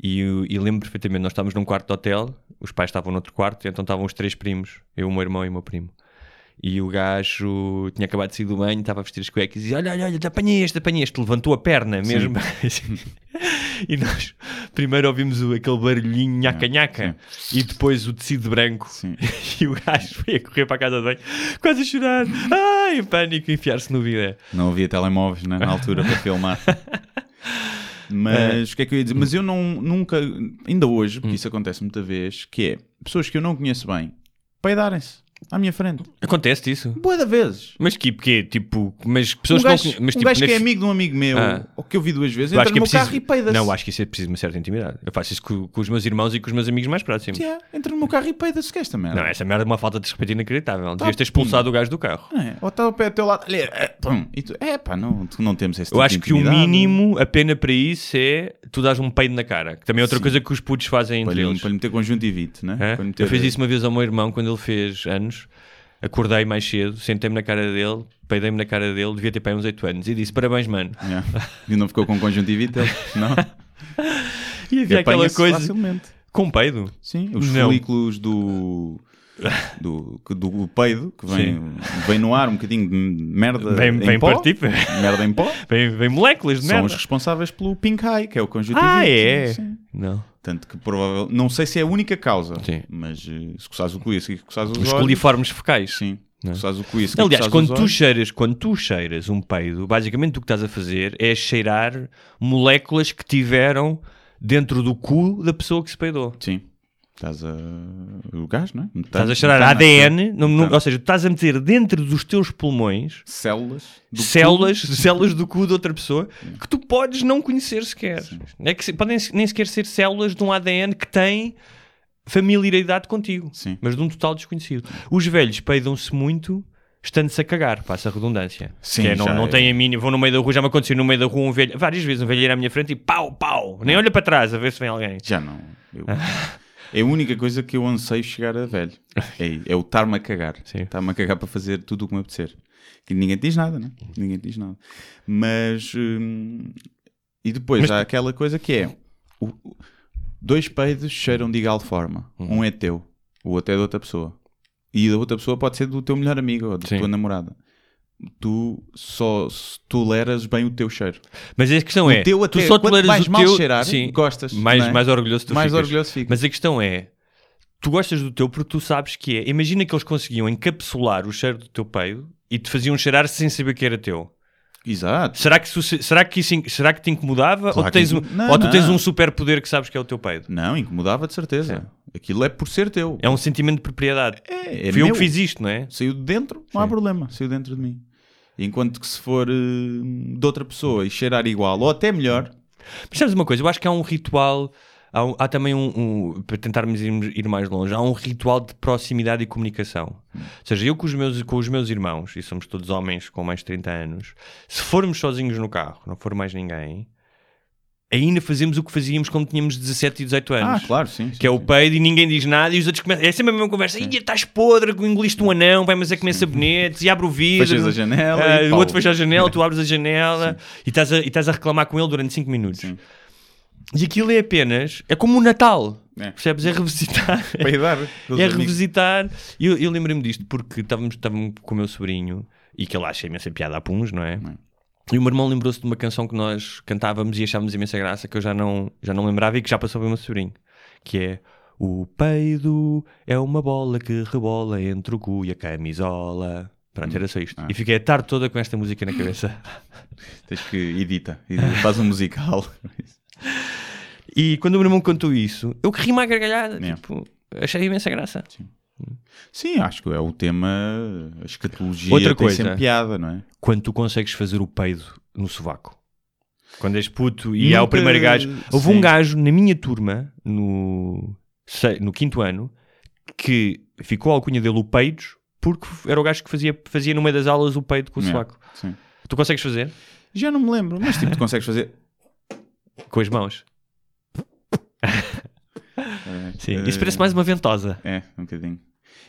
E, e lembro perfeitamente, nós estávamos num quarto de hotel, os pais estavam noutro quarto, e então estavam os três primos, eu, o meu irmão e o meu primo. E o gajo tinha acabado de sair do banho, estava a vestir as cuecas e dizia: Olha, olha, olha, apanhei este, apanhei este. Levantou a perna mesmo. [laughs] e nós primeiro ouvimos o- aquele barulhinho nhaca-nhaca e depois o tecido branco. Sim. [laughs] E o gajo foi a correr para a casa de banho, quase a chorar. Ai, em pânico, enfiar-se no vídeo. Não havia telemóveis né, na altura para filmar. [laughs] Mas o que é que eu ia dizer? Mas eu não, nunca, ainda hoje, Hum. porque isso acontece muita vez, que é pessoas que eu não conheço bem peidarem-se à minha frente. Acontece isso? Boa da vezes. Mas que, porque, tipo, mas pessoas um que não gajo, mas, um tipo, gajo que é nesse- amigo de um amigo meu, Ah. ou que eu vi duas vezes, Eu entra que no é meu preciso... carro e peida-se. Não, acho que isso é preciso de uma certa intimidade. Eu faço isso com, com os meus irmãos e com os meus amigos mais próximos. Yeah, entra no meu carro e peida-se, que é esta merda. Não, essa merda é uma falta de respeito inacreditável. Tá Devias ter expulsado o gajo do carro. É? Ou está ao pé do teu lado, ali, é, pum, e tu, é pá, não, não temos esse tipo Eu acho que o mínimo, a pena para isso é tu dás um peido na cara. Que também é outra Sim. coisa que os putos fazem Para entre lhe, eles. para lhe meter conjuntivite, né? É? Para meter- Eu fiz isso uma vez ao meu irmão quando ele fez anos. Acordei mais cedo, sentei-me na cara dele, peidei-me na cara dele, devia ter para uns 8 anos, e disse: Parabéns, mano. Yeah. E não ficou com conjuntivite, [laughs] não? E havia aquela Apanha-se coisa facilmente. com peido. Sim, os Não. folículos do, do, do peido, que vem, vem no ar um bocadinho de merda Vem, em vem pó, partir, merda em pó, vem, vem moléculas de são merda. os responsáveis pelo pink eye, que é o conjuntivite. Ah, é? Sim. Não. Tanto que provavelmente, não sei se é a única causa, Sim. mas eh, se coçares o coice e coçares os, Os olhos, coliformes fecais. sim, Não. coçares o coice e Aliás, coçares quando tu, cheiras, quando tu cheiras um peido, basicamente o que estás a fazer é cheirar moléculas que tiveram dentro do cu da pessoa que se peidou. sim, estás a... o gás, não é? Estás a cheirar ADN, não- não- ou seja, estás a meter dentro dos teus pulmões Células do células, células do cu de outra pessoa que tu podes não conhecer sequer. É que podem nem sequer ser células de um ADN que tem familiaridade contigo, Sim. mas de um total desconhecido. Os velhos peidam-se muito estando-se a cagar, passa a redundância. Sim, Que é, não, não é. tem a mínima, vão no meio da rua, já me aconteceu no meio da rua um velho, várias vezes um velho ir à minha frente e pau, pau, nem olha para trás a ver se vem alguém. Já não. Eu- [laughs] É a única coisa que eu anseio chegar a velho. É, é o estar-me a cagar. Estar-me a cagar para fazer tudo o que me apetecer. Que ninguém diz nada, né? Ninguém te diz nada. Mas. hum, e depois Mas há aquela coisa que é: o- o- dois peidos cheiram de igual forma. Uhum. Um é teu, o outro é de outra pessoa. e a outra pessoa pode ser do teu melhor amigo ou da tua namorada. Tu só toleras bem o teu cheiro. Mas a questão O é, teu tu até- só quanto toleras mais o mal teu... cheirar, sim, gostas, Mais, é? mais orgulhoso tu Mais ficas. orgulhoso ficas. Mas a questão é, tu gostas do teu porque tu sabes que é. Imagina que eles conseguiam encapsular o cheiro do teu peido e te faziam cheirar sem saber que era teu. Exato. Será que, será que, isso, será que te incomodava? Claro ou tu que tens, um, incomoda- Não, ou tu tens não. um superpoder que sabes que é o teu peido? Não, incomodava de certeza. Aquilo é por ser teu. É um sentimento de propriedade. É, é Fui eu meu. que fiz isto, não é? Saiu de dentro, não há problema. Saiu dentro de mim. Enquanto que se for eh, de outra pessoa e cheirar igual ou até melhor, Mas sabes uma coisa? Eu acho que há um ritual. Há, há também um, um- Para tentarmos ir, ir mais longe, há um ritual de proximidade e comunicação. Ou seja, eu com os, meus, com os meus irmãos, e somos todos homens com mais de 30 anos, se formos sozinhos no carro, não for mais ninguém, ainda fazemos o que fazíamos quando tínhamos 17 e 18 anos. ah, claro, sim. sim, Que é o sim. peido e ninguém diz nada e os outros começam. É sempre a mesma conversa. Ih, estás podre, engoliste um anão, vai mas é comer sabonetes e abre o vidro. Fechas a janela e o outro fecha a janela, tu abres a janela e estás a, e estás a reclamar com ele durante 5 minutos. Sim. E aquilo é apenas. É como o Natal. É. Percebes? É revisitar. [laughs] Os é revisitar. E Eu, eu lembrei-me disto porque estávamos, estávamos com o meu sobrinho e que ele acha imensa piada a puns, não é? Não. E o meu irmão lembrou-se de uma canção que nós cantávamos e achávamos imensa graça que eu já não, já não lembrava e que já passou para o meu sobrinho. Que é O peido é uma bola que rebola entre o cu e a camisola. Pronto, era só isto. Ah. E fiquei a tarde toda com esta música na cabeça. [laughs] Tens que edita, edita, faz um musical. [laughs] e quando o meu irmão contou isso, eu que ri-me à gargalhada. É. Tipo, achei imensa graça. Sim, acho que é o tema, a escatologia Outra tem coisa. sempre piada, não é? Quando tu consegues fazer o peido no sovaco. Quando és puto e há o Nunca- primeiro gajo. Houve um Sim. gajo na minha turma, no, no quinto ano, que ficou a alcunha dele o peidos, porque era o gajo que fazia, fazia no meio das aulas o peido com o É, sovaco. sim. Tu consegues fazer? Já não me lembro, mas tipo, tu consegues fazer. Com as mãos. Sim. Isso parece mais uma ventosa. É, um bocadinho.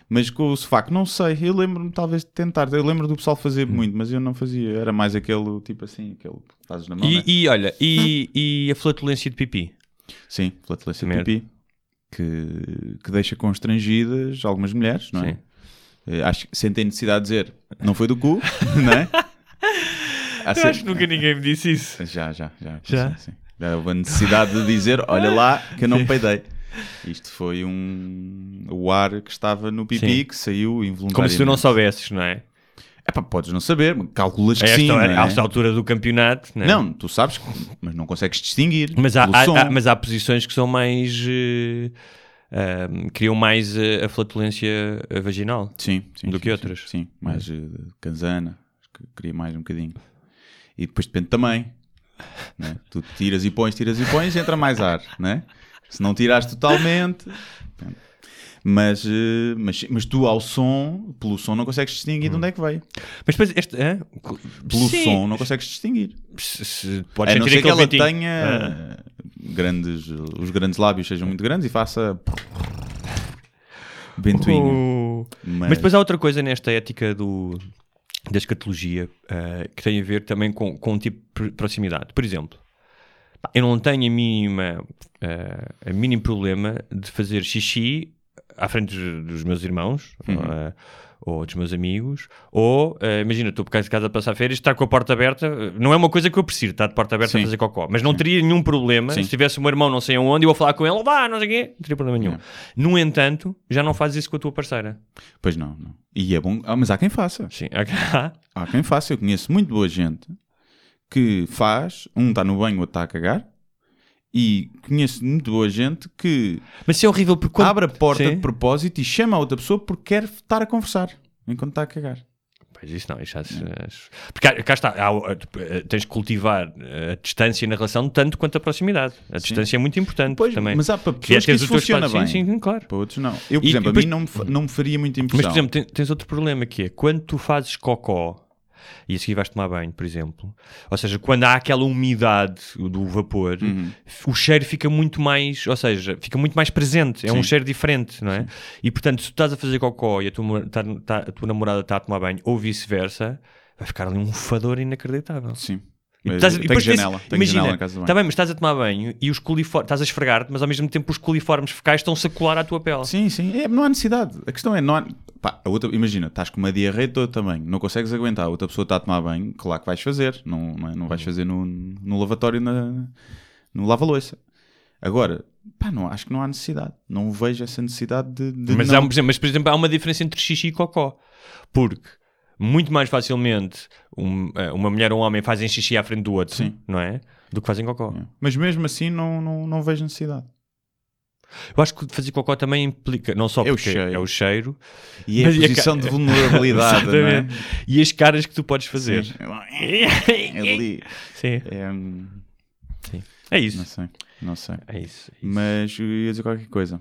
Mas com o sofaco, não sei. Eu lembro-me talvez de tentar. Eu lembro do pessoal fazer Hum. muito, mas eu não fazia. Era mais aquele tipo assim, aquele que fazes na mão. né? E, e olha, e, e a flatulência de pipi? Sim, flatulência de Merda. pipi. Que, que deixa constrangidas algumas mulheres, não é? Sim. Eh, Acho que sentem necessidade de dizer não foi do cu, [laughs] não é? [laughs] Há Eu sempre- acho que nunca ninguém me disse isso. Já, já, já. Já? Sim, sim. Já houve a necessidade de dizer: olha lá, que eu não peidei. Isto foi um. O ar que estava no pipi Sim. que saiu involuntariamente. Como se tu não soubesses, não é? Epá, podes não saber, calculas que A esta, sim. hora- não, a é? esta altura do campeonato, não é? Não, tu sabes, mas não consegues distinguir. Mas há, há- mas há posições que são mais. ahm, criam mais eh, a flatulência vaginal. Sim, sim, do sim, que outras. Sim, mais uh, canzana, queria mais um bocadinho. E depois depende também. Né? Tu tiras e pões, tiras e pões, entra mais ar, né? Se não tirares totalmente. Mas, eh, mas, mas tu ao som, pelo som, não consegues distinguir de onde é que veio. Mas depois, este, hã? Pelo Sim. som, não consegues distinguir. Se, se, podes A não ser que ela ventinho. tenha grandes, os grandes lábios sejam muito grandes e faça ventoinho. Oh. Mas... depois há outra coisa nesta ética do, da escatologia eh, que tem a ver também com, com um tipo de pr- proximidade. Por exemplo, eu não tenho a mínima, eh, a mínimo problema de fazer xixi à frente dos, meus irmãos eh, ou dos meus amigos, ou eh, imagina, estou por casa de casa a passar férias, estar com a porta aberta, não é uma coisa que eu preciso, estar de porta aberta Sim. a fazer cocó, mas não teria nenhum problema Sim. se tivesse o meu irmão não sei aonde e eu a falar com ele, vá, não sei o quê, não teria problema nenhum. É. No entanto, já não fazes isso com a tua parceira. Pois não, não. E é bom, ah, mas há quem faça. Sim, Há quem [laughs] faça. Eu conheço muito boa gente que faz, um está no banho, o outro está a cagar. E conheço muito boa gente que mas isso é horrível porque quando... abre a porta Sim. de propósito e chama a outra pessoa porque quer estar a conversar enquanto está a cagar. Pois isso não, isso já se- Porque cá, cá está, há- há- tens que cultivar a distância na relação tanto quanto a proximidade. A distância é muito importante também. mas há para Que pessoas que isso funciona espaço. bem. Sim, sim, claro. Para outros não. Eu, por E- exemplo, e depois- a mim não me, não me faria muita Mas, impressão. por exemplo, tem- tens outro problema que é quando tu fazes cocó e a seguir vais tomar banho, por exemplo, ou seja, quando há aquela umidade do vapor, Uhum. o cheiro fica muito mais, ou seja, fica muito mais presente, é um Sim. cheiro diferente, não é? E portanto, se tu estás a fazer cocó e a tua, tá- tá- a tua namorada está a tomar banho, ou vice-versa, vai ficar ali um fador inacreditável. Sim. Mas estás- tens- janela, tenho imagina, janela na casa do banho. Está bem, mas estás a tomar banho e os coliformes, estás a esfregar-te, mas ao mesmo tempo os coliformes fecais estão-se a colar à tua pele. Sim, sim. É, não há necessidade. A questão é, não há- pá, a outra, imagina, estás com uma diarreia toda também, não consegues aguentar, a outra pessoa está a tomar banho, claro que vais fazer, não, não, é? não vais Uhum. fazer no, no lavatório, na, no lava-loiça. Agora, pá, não, acho que não há necessidade, não vejo essa necessidade de, de Mas, não... há, por exemplo, mas, por exemplo, há uma diferença entre xixi e cocó. Porque muito mais facilmente um- eh, uma mulher ou um homem fazem xixi à frente do outro, Sim. não é? Do que fazem cocó. Mas mesmo assim não, não, não vejo necessidade. Eu acho que fazer cocó também implica, não só É o porque cheiro. é o cheiro, E é a a posição ca- de vulnerabilidade, [laughs] não é? E as caras que tu podes fazer. Sim. [laughs] É ali. Sim. É, hum, É não isso. sei, não sei. É isso. é isso. Mas eu ia dizer qualquer coisa.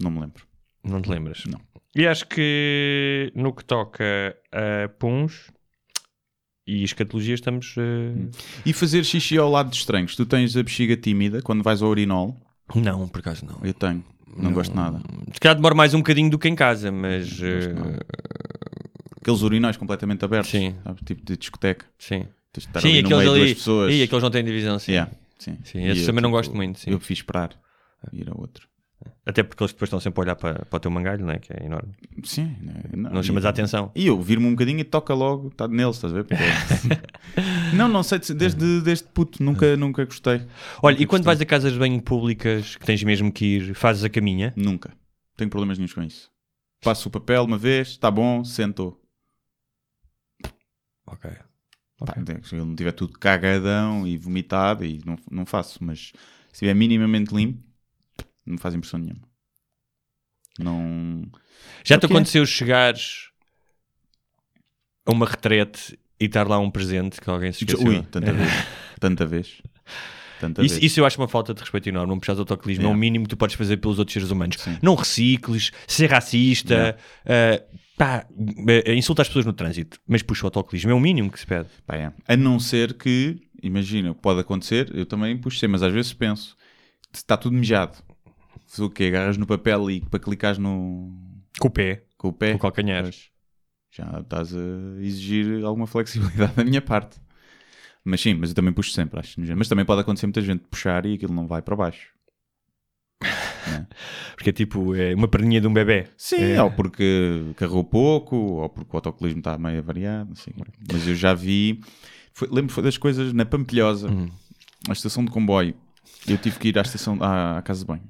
Não me lembro. Não te lembras? Não. E acho que no que toca a puns e escatologia estamos. eh, E fazer xixi ao lado de estranhos. Tu tens a bexiga tímida quando vais ao urinol. Não, por acaso não. Eu tenho. Não, gosto nada. Se calhar demora mais um bocadinho do que em casa, mas. nada. Aqueles urinóis completamente abertos. Sim. sabe? Tipo de discoteca. sim. Tens de estar Sim, ali no aqueles meio ali. pessoas. E aqueles não têm divisão, sim. Yeah, sim. Sim, esses eu, também não tipo, gosto muito, sim. Eu fiz esperar. Ir ao outro. Até porque eles depois estão sempre a olhar para, para o teu mangalho, não é? Que é enorme. Sim. Não e- chamas a atenção. E eu viro-me um bocadinho e toca logo, está neles, estás a ver? Porque- [laughs] não, não sei, desde, desde puto, nunca, nunca gostei. Olha, Nunca e quando gostei. vais a casas de banho públicas que tens mesmo que ir, fazes a caminha? Nunca. Tenho problemas nenhum com isso. Passo o papel uma vez, está bom, sentou. Ok. Pá, se ele não tiver tudo cagadão e vomitado, e não, não faço, mas se estiver minimamente limpo, não me faz impressão nenhuma. Não. Já te aconteceu chegares a uma retrete e estar lá um presente que alguém se esqueceu? Ui, tanta vez. [laughs] Tanta vez. Tanta Isso, vez. isso eu acho uma falta de respeito enorme. Não puxares autocolismo. É o Yeah. mínimo que tu podes fazer pelos outros seres humanos. Sim. Não recicles, ser racista, Yeah. uh, pá, uh, insulta as pessoas no trânsito. Mas puxa o autocolismo. É o mínimo que se pede. Pá, é. A não ser que, imagina, pode acontecer, eu também puxei, mas às vezes penso, está tudo mijado. O quê? Agarras no papel e para clicares no, Com o pé, com o pé. com o calcanhar. Já estás a exigir alguma flexibilidade da minha parte. Mas sim, mas eu também puxo sempre, acho. Mas também pode acontecer muita gente puxar e aquilo não vai para baixo. [laughs] Porque é tipo é uma perninha de um bebê. Sim, É. ou porque carregou pouco, ou porque o autocolismo está meio avariado. Assim. Mas eu já vi. Foi, lembro foi das coisas na Pampilhosa, Uhum. a estação de comboio. Eu tive que ir à estação, à, à casa de banho.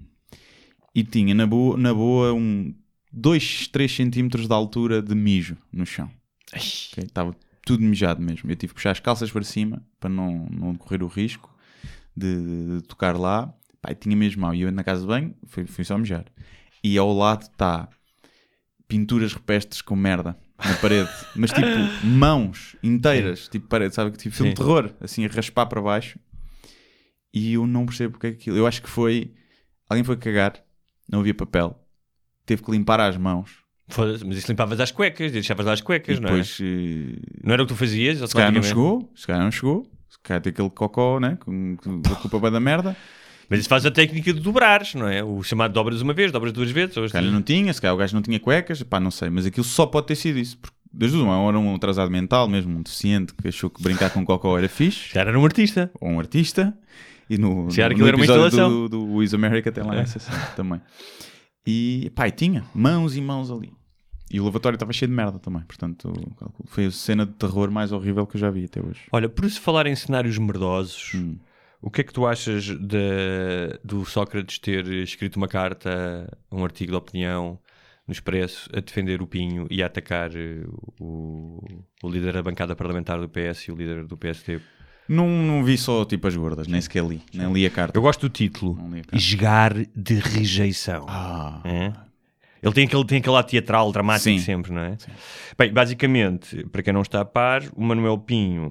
E tinha na boa, na boa um 2, 3 centímetros de altura de mijo no chão. Ok? Estava tudo mijado mesmo. Eu tive que puxar as calças para cima para não, não correr o risco de, de tocar lá. E tinha mesmo mal. E eu na casa de banho fui, fui só mijar. E ao lado está pinturas rupestres com merda na parede. [laughs] Mas tipo, mãos inteiras, tipo parede, sabe? Tipo filme Sim. de terror, assim a raspar para baixo. E eu não percebo porque é aquilo. Eu acho que foi. Alguém foi cagar, não havia papel, teve que limpar as mãos. Foda-se, mas isso limpavas as cuecas, deixavas lá as cuecas, e não é? depois. eh, Não era o que tu fazias? se calhar não chegou, se calhar não chegou. Se calhar tem aquele cocó, né? Com, com a culpa da merda. Mas isso faz a técnica de dobrares, não é? O chamado dobras uma vez, dobras duas vezes. Se calhar não tinha, se calhar o gajo não tinha cuecas, pá, não sei, mas aquilo só pode ter sido isso. Porque das duas, uma, era um atrasado mental mesmo, um deficiente que achou que brincar com cocó era fixe, Já era um artista. ou um artista, e no, Se era no, era uma instalação. do, do Wiz America tem lá essa cena [laughs] também. E e tinha mãos e mãos ali. E o lavatório estava cheio de merda também, portanto, foi a cena de terror mais horrível que eu já vi até hoje. Olha, por se falar em cenários merdosos, Hum. o que é que tu achas de- do Sócrates ter escrito uma carta, um artigo de opinião no Expresso a defender o Pinho e a atacar eh, o, o líder da bancada parlamentar do PS e o líder do PSD? Não, não vi só tipo as gordas, nem sequer li, nem li a carta. Eu gosto do título, Não li a carta. Esgar de Rejeição. Ah, É? Ele tem aquele, tem aquele lado teatral, dramático Sim. sempre, não é? Bem, basicamente, para quem não está a par, o Manuel Pinho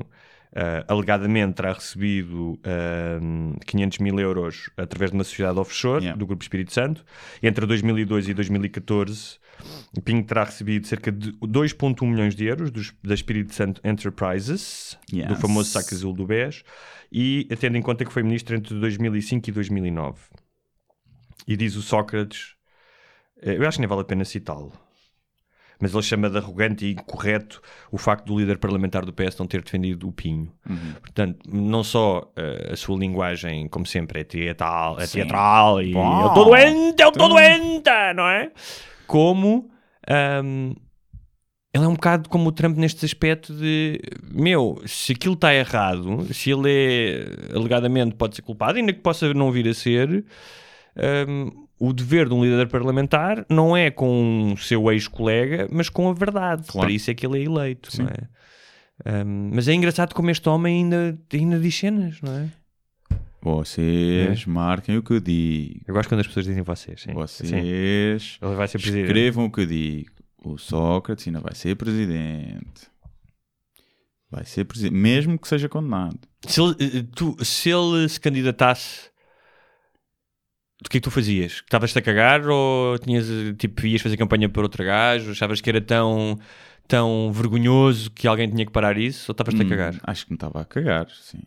ah, alegadamente terá recebido ah, 500 mil euros através de uma sociedade offshore Yeah. do Grupo Espírito Santo. Entre 2002 e 2014, o Pinho terá recebido cerca de 2,1 milhões de euros dos, da Espírito Santo Enterprises, do Yes. famoso saco azul do BES, e tendo em conta que foi ministro entre 2005 e 2009. E diz o Sócrates, eh, eu acho que nem vale a pena citá-lo, mas ele chama de arrogante e incorreto o facto do líder parlamentar do PS não ter defendido o Pinho. Uhum. Portanto, não só eh, a sua linguagem, como sempre, é teatral, é Sim. teatral e Bom. eu estou doente, eu estou doente, não é? como ahm, ele é um bocado como o Trump neste aspecto de meu, se aquilo está errado, se ele é alegadamente pode ser culpado, ainda que possa não vir a ser, ahm, o dever de um líder parlamentar não é com o seu ex-colega, mas com a verdade. Claro. Para isso é que ele é eleito, Sim. é? Ahm, mas é engraçado como este homem ainda, ainda diz cenas, não é? Vocês marquem o que eu digo. Eu gosto quando as pessoas dizem vocês. Sim. Sim. Vocês Ele vai ser presidente. escrevam o que eu digo. O Sócrates ainda vai ser presidente. Vai ser presidente, mesmo que seja condenado. Se ele, eh, tu- se ele se candidatasse, o que é que tu fazias? Estavas-te a cagar ou tinhas, tipo, ias fazer campanha para outro gajo? Achavas que era tão, tão vergonhoso que alguém tinha que parar isso? Ou estavas-te a Hum, cagar? Acho que me estava a cagar, sim.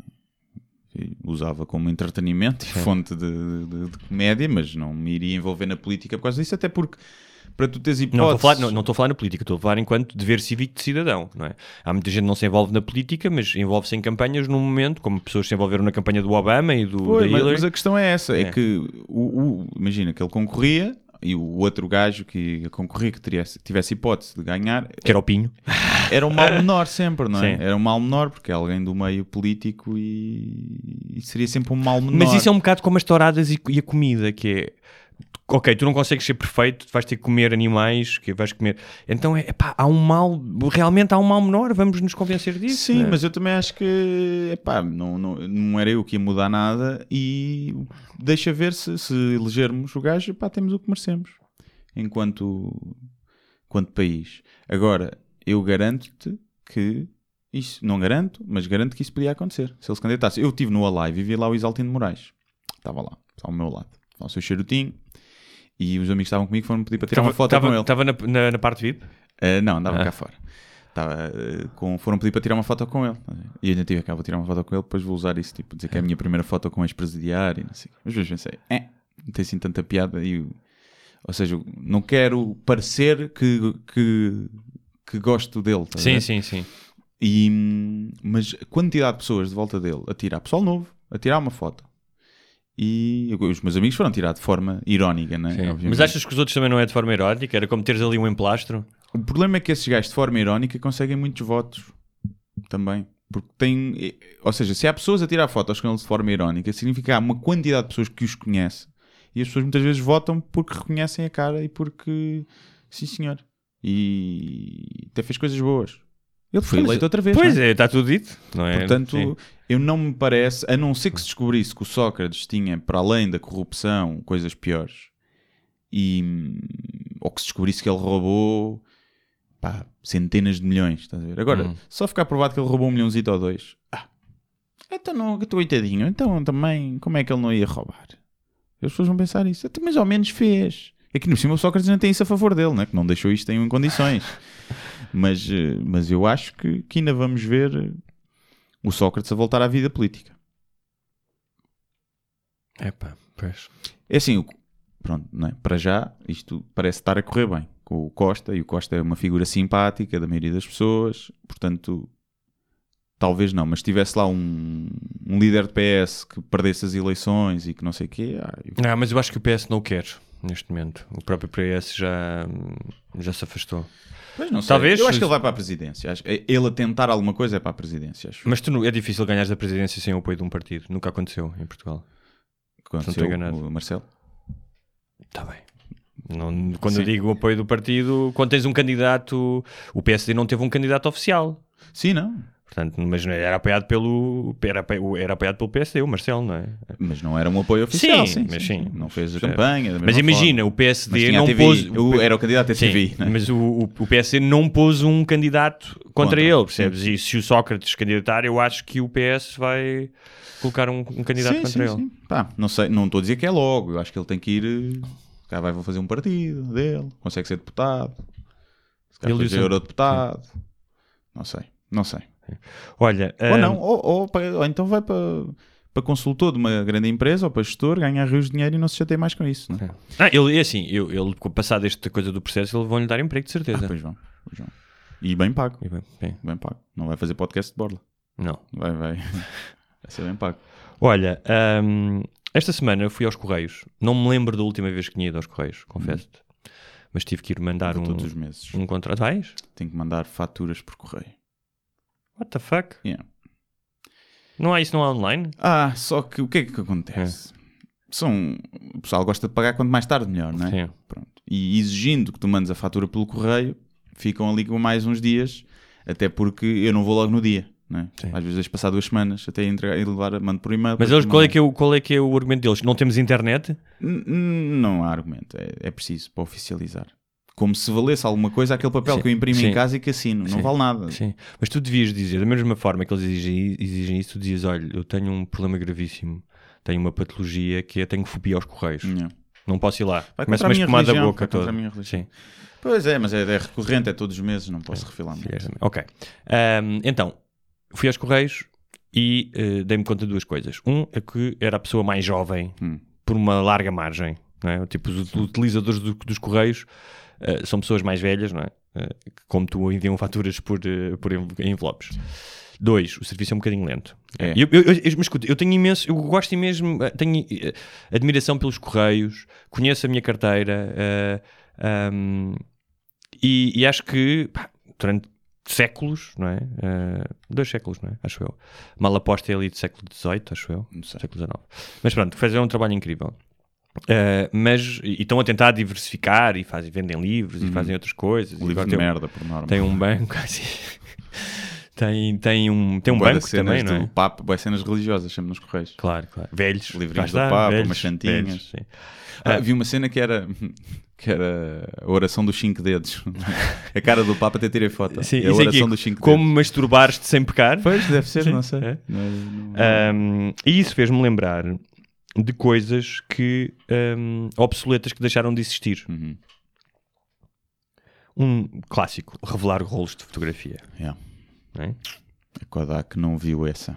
Usava como entretenimento e fonte de, de- de comédia, mas não me iria envolver na política por causa disso, até porque para tu teres Não estou, a hipóteses... falar, não, não estou a falar na política, estou a falar enquanto dever cívico de cidadão, não é? Há muita gente que não se envolve na política, mas envolve-se em campanhas num momento, como pessoas se envolveram na campanha do Obama e do da mas, Hillary. mas a questão é essa, é, É. que o, o- imagina que ele concorria e o outro gajo que concorria que tivesse, tivesse hipótese de ganhar Que era o Pinho. [laughs] era um mal menor sempre, não é? Sim. Era um mal menor porque é alguém do meio político e, e seria sempre um mal menor. Mas isso é um bocado como as touradas e, e a comida, que é ok, tu não consegues ser perfeito, vais ter que comer animais, que vais comer. Então é pá, há um mal, realmente há um mal menor, vamos nos convencer disso. Sim, né? mas eu também acho que epá, não, não, não era eu que ia mudar nada e deixa ver se, se elegermos o gajo, epá, temos o que merecemos enquanto, enquanto país. Agora, eu garanto-te que isso, não garanto, mas garanto que isso podia acontecer se ele se candidatasse. Eu estive no Alive e vi lá o Isaltino Moraes, estava lá, ao meu lado, ao seu charutinho. E os amigos que estavam comigo foram pedir para tirar uma foto tava, com ele. Estava na, na, na parte VIP? Uh, não, andava Ah. cá fora. Estava, uh, com, foram pedir para tirar uma foto com ele. E eu ainda tive cá, vou tirar uma foto com ele, depois vou usar isso, tipo, dizer que é a minha primeira foto com ex-presidiário e não sei. Mas depois pensei, é, não tem assim tanta piada. E, ou seja, não quero parecer que, que, que gosto dele. a Sim, ver? sim, sim. E, hum, mas a quantidade de pessoas de volta dele a tirar, pessoal novo, a tirar uma foto. E os meus amigos foram tirar de forma irónica, né? Mas achas que os outros também não é de forma erótica? Era como teres ali um emplastro? O problema é que esses gajos de forma irónica conseguem muitos votos também. Porque tem. Ou seja, se há pessoas a tirar fotos com eles de forma irónica, significa que há uma quantidade de pessoas que os conhece e as pessoas muitas vezes votam porque reconhecem a cara e porque. Sim, senhor. E até fez coisas boas. Ele foi Pois eleito é. outra vez. Pois não é, está tudo dito. Não é? Portanto, Sim. eu não me parece, a não ser que se descobrisse que o Sócrates tinha, para além da corrupção, coisas piores, e, ou que se descobrisse que ele roubou pá, centenas de milhões, estás a ver? Agora, Hum. só ficar provado que ele roubou um milhãozito ou dois, ah, então não, coitadinho, então também, como é que ele não ia roubar? As pessoas vão pensar isso, até mais ou menos fez. Aqui no cima o Sócrates não tem isso a favor dele, né? que não deixou isto em condições. [laughs] mas, eh, mas eu acho que, que ainda vamos ver eh, o Sócrates a voltar à vida política. Epá, pois. É assim, pronto, não é? para já isto parece estar a correr bem com o Costa, e o Costa é uma figura simpática da maioria das pessoas, portanto, talvez não, mas se tivesse lá um, um líder de PS que perdesse as eleições e que não sei o quê, ah, eu- Ah, mas eu acho que o PS não o quer neste momento. O próprio PS já, já se afastou. Pois não sei. Talvez- Eu acho que ele vai para a presidência. Ele a tentar alguma coisa é para a presidência. Acho. Mas tu, não- é difícil ganhar da presidência sem o apoio de um partido. Nunca aconteceu em Portugal. Quando não estou enganado. o Marcelo. Está bem. Não- quando eu Sim. digo o apoio do partido, quando tens um candidato, o PSD não teve um candidato oficial. Sim, não. Portanto, mas era apoiado pelo era, era apoiado pelo PSD, o Marcelo, não é? Mas não era um apoio oficial. Sim, Sim, mas sim, sim. Não fez a campanha. Mas imagina, forma. o PSD não TVI. pôs O- Era o candidato a Sim, TVI. né? mas o, o, PSD não pôs um candidato contra, Contra, ele, percebes? E se o Sócrates candidatar, eu acho que o PS vai colocar um, um candidato sim, contra sim, ele. sim. Pá, não sei, não estou a dizer que é logo. Eu acho que ele tem que ir. Cá vai fazer um partido dele. Consegue ser deputado. Se calhar Ele fazer eurodeputado. Não sei, não sei. Olha, Ou ah, não, ou, ou, para- ou então vai para, para consultor de uma grande empresa ou para gestor, ganhar rios de dinheiro e não se chateia mais com isso. Não é? Ah, ele é assim, eu, ele, com o passado esta coisa do processo, ele vão-lhe dar emprego, de certeza. Ah, pois vão, pois vão. E bem pago, E bem, bem, bem pago. Não vai fazer podcast de borla. não. Vai, vai. [laughs] Vai ser bem pago. Olha, ahm, esta semana eu fui aos Correios. Não me lembro da última vez que tinha ido aos Correios, confesso-te. mas tive que ir mandar Vou um, todos os meses. um contrato. Vais? Tenho que mandar faturas por correio. What the fuck? Yeah. Não há isso não há online? Ah, só que o que é que acontece? São, o pessoal gosta de pagar quanto mais tarde melhor, não é? Sim. Pronto. E exigindo que tu mandes a fatura pelo correio, ficam ali com mais uns dias, até porque eu não vou logo no dia. Não é? Às vezes deixo passar duas semanas até entregar e levar, mando por e-mail. Mas eles, qual, é que é o, qual é que é o argumento deles? Não temos internet? N- Não há argumento, é, é preciso para oficializar. Como se valesse alguma coisa aquele papel Sim, que eu imprimo sim. em casa e que assino. Sim. Não vale nada. Sim. Mas tu devias dizer, da mesma forma que eles exigem, exigem isso, tu dizias, olha, eu tenho um problema gravíssimo. Tenho uma patologia que é tenho fobia aos correios. Yeah. Não posso ir lá. Vai contra a espumar da boca toda. Sim. Pois é, mas é, é recorrente, é todos os meses, não posso refilar muito. Ok. Ahm, então, fui aos Correios e eh, dei-me conta de duas coisas. Um é que era a pessoa mais jovem, Hum. por uma larga margem. Não é? Tipo, os utilizadores do- dos Correios eh, são pessoas mais velhas, não é? Que, como tu, enviam faturas por, eh, por env- envelopes. Dois, o serviço é um bocadinho lento. É. Eu, eu, eu- mas escuta, eu tenho imenso, eu gosto mesmo, tenho admiração pelos Correios, conheço a minha carteira eh, ahm, e, e acho que pá, durante séculos, não é? Eh, dois séculos, não é? Acho eu. Mal aposta é ali do século XVIII, acho eu. Século XIX. Mas pronto, fizeram um trabalho incrível. Eh, mas e estão a tentar diversificar e fazem, vendem livros e fazem outras coisas. Uhum. Livro agora de tem um- merda, por norma. Tem um banco, [laughs] assim. tem, tem um, tem um de banco cenas também, não é? Papa, boas cenas religiosas, sempre nos correios. Claro, claro. Velhos. Livrinhos do Papa, velhos, umas santinhas. velhos, sim. Ah, vi uma cena que era, [laughs] que era a oração dos cinco dedos. [laughs] a cara do Papa até tirei foto. Sim, é a isso aqui, oração dos cinco como dedos. masturbar-te sem pecar. Pois, deve ser, Sim, não sei. é. Não- não- Um, e isso fez-me lembrar de coisas que um, obsoletas que deixaram de existir. Uhum. Um clássico, revelar rolos de fotografia. Yeah. é? A Kodak não viu essa.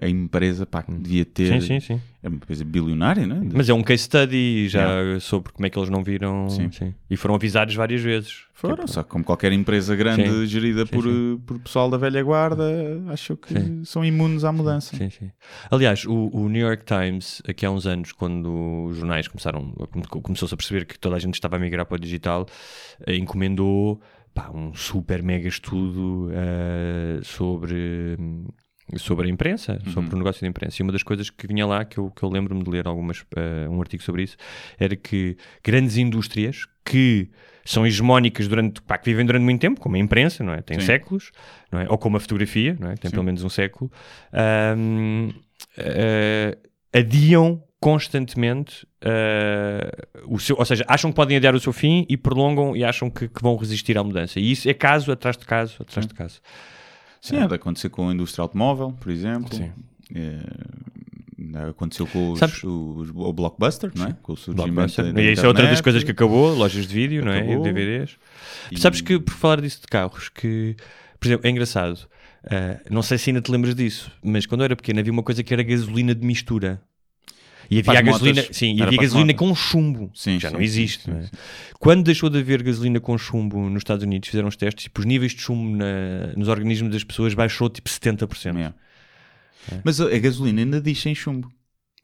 É? A empresa pá, que devia ter. Sim, sim, sim. É uma empresa bilionária, não é? Mas é um case study já sobre como é que eles não viram. Sim. sim. E foram avisados várias vezes. Foram, Tipo, só como qualquer empresa grande Sim, gerida sim, por, eh, por pessoal da velha guarda, acho que são imunes à mudança. Sim, sim. Aliás, o, o New York Times, aqui há uns anos, quando os jornais começaram, come- começou-se a perceber que toda a gente estava a migrar para o digital, eh, encomendou pá, um super mega estudo eh, sobre, sobre a imprensa, sobre o negócio da imprensa. E uma das coisas que vinha lá, que eu, que eu lembro-me de ler algumas, eh, um artigo sobre isso, era que grandes indústrias que são hegemónicas durante, pá, que vivem durante muito tempo, como a imprensa, não é? Tem Sim. séculos, não é? Ou como a fotografia, não é? Tem pelo menos um século. ahm, eh, adiam constantemente eh, o seu, ou seja, acham que podem adiar o seu fim e prolongam e acham que, que vão resistir à mudança. E isso é caso atrás de caso, atrás de caso. Sim, é de acontecer com a indústria automóvel, por exemplo. Sim. É, aconteceu com os, Sabes- os- o Blockbuster, não é? Com o surgimento Blockbuster. da E isso é outra das coisas que acabou, lojas de vídeo, não é? Acabou. DVDs. E- Sabes que, por falar disso de carros, que, por exemplo, é engraçado, ah, não sei se ainda te lembras disso, mas quando eu era pequeno havia uma coisa que era gasolina de mistura. E havia a as gasolina, motas. sim, e havia gasolina motas. com chumbo. Sim, Já sim, não existe. sim, é? sim. Quando deixou de haver gasolina com chumbo nos Estados Unidos, fizeram os testes, tipo, os níveis de chumbo na- nos organismos das pessoas baixou tipo 70%. Yeah. Mas a, a gasolina ainda diz sem chumbo,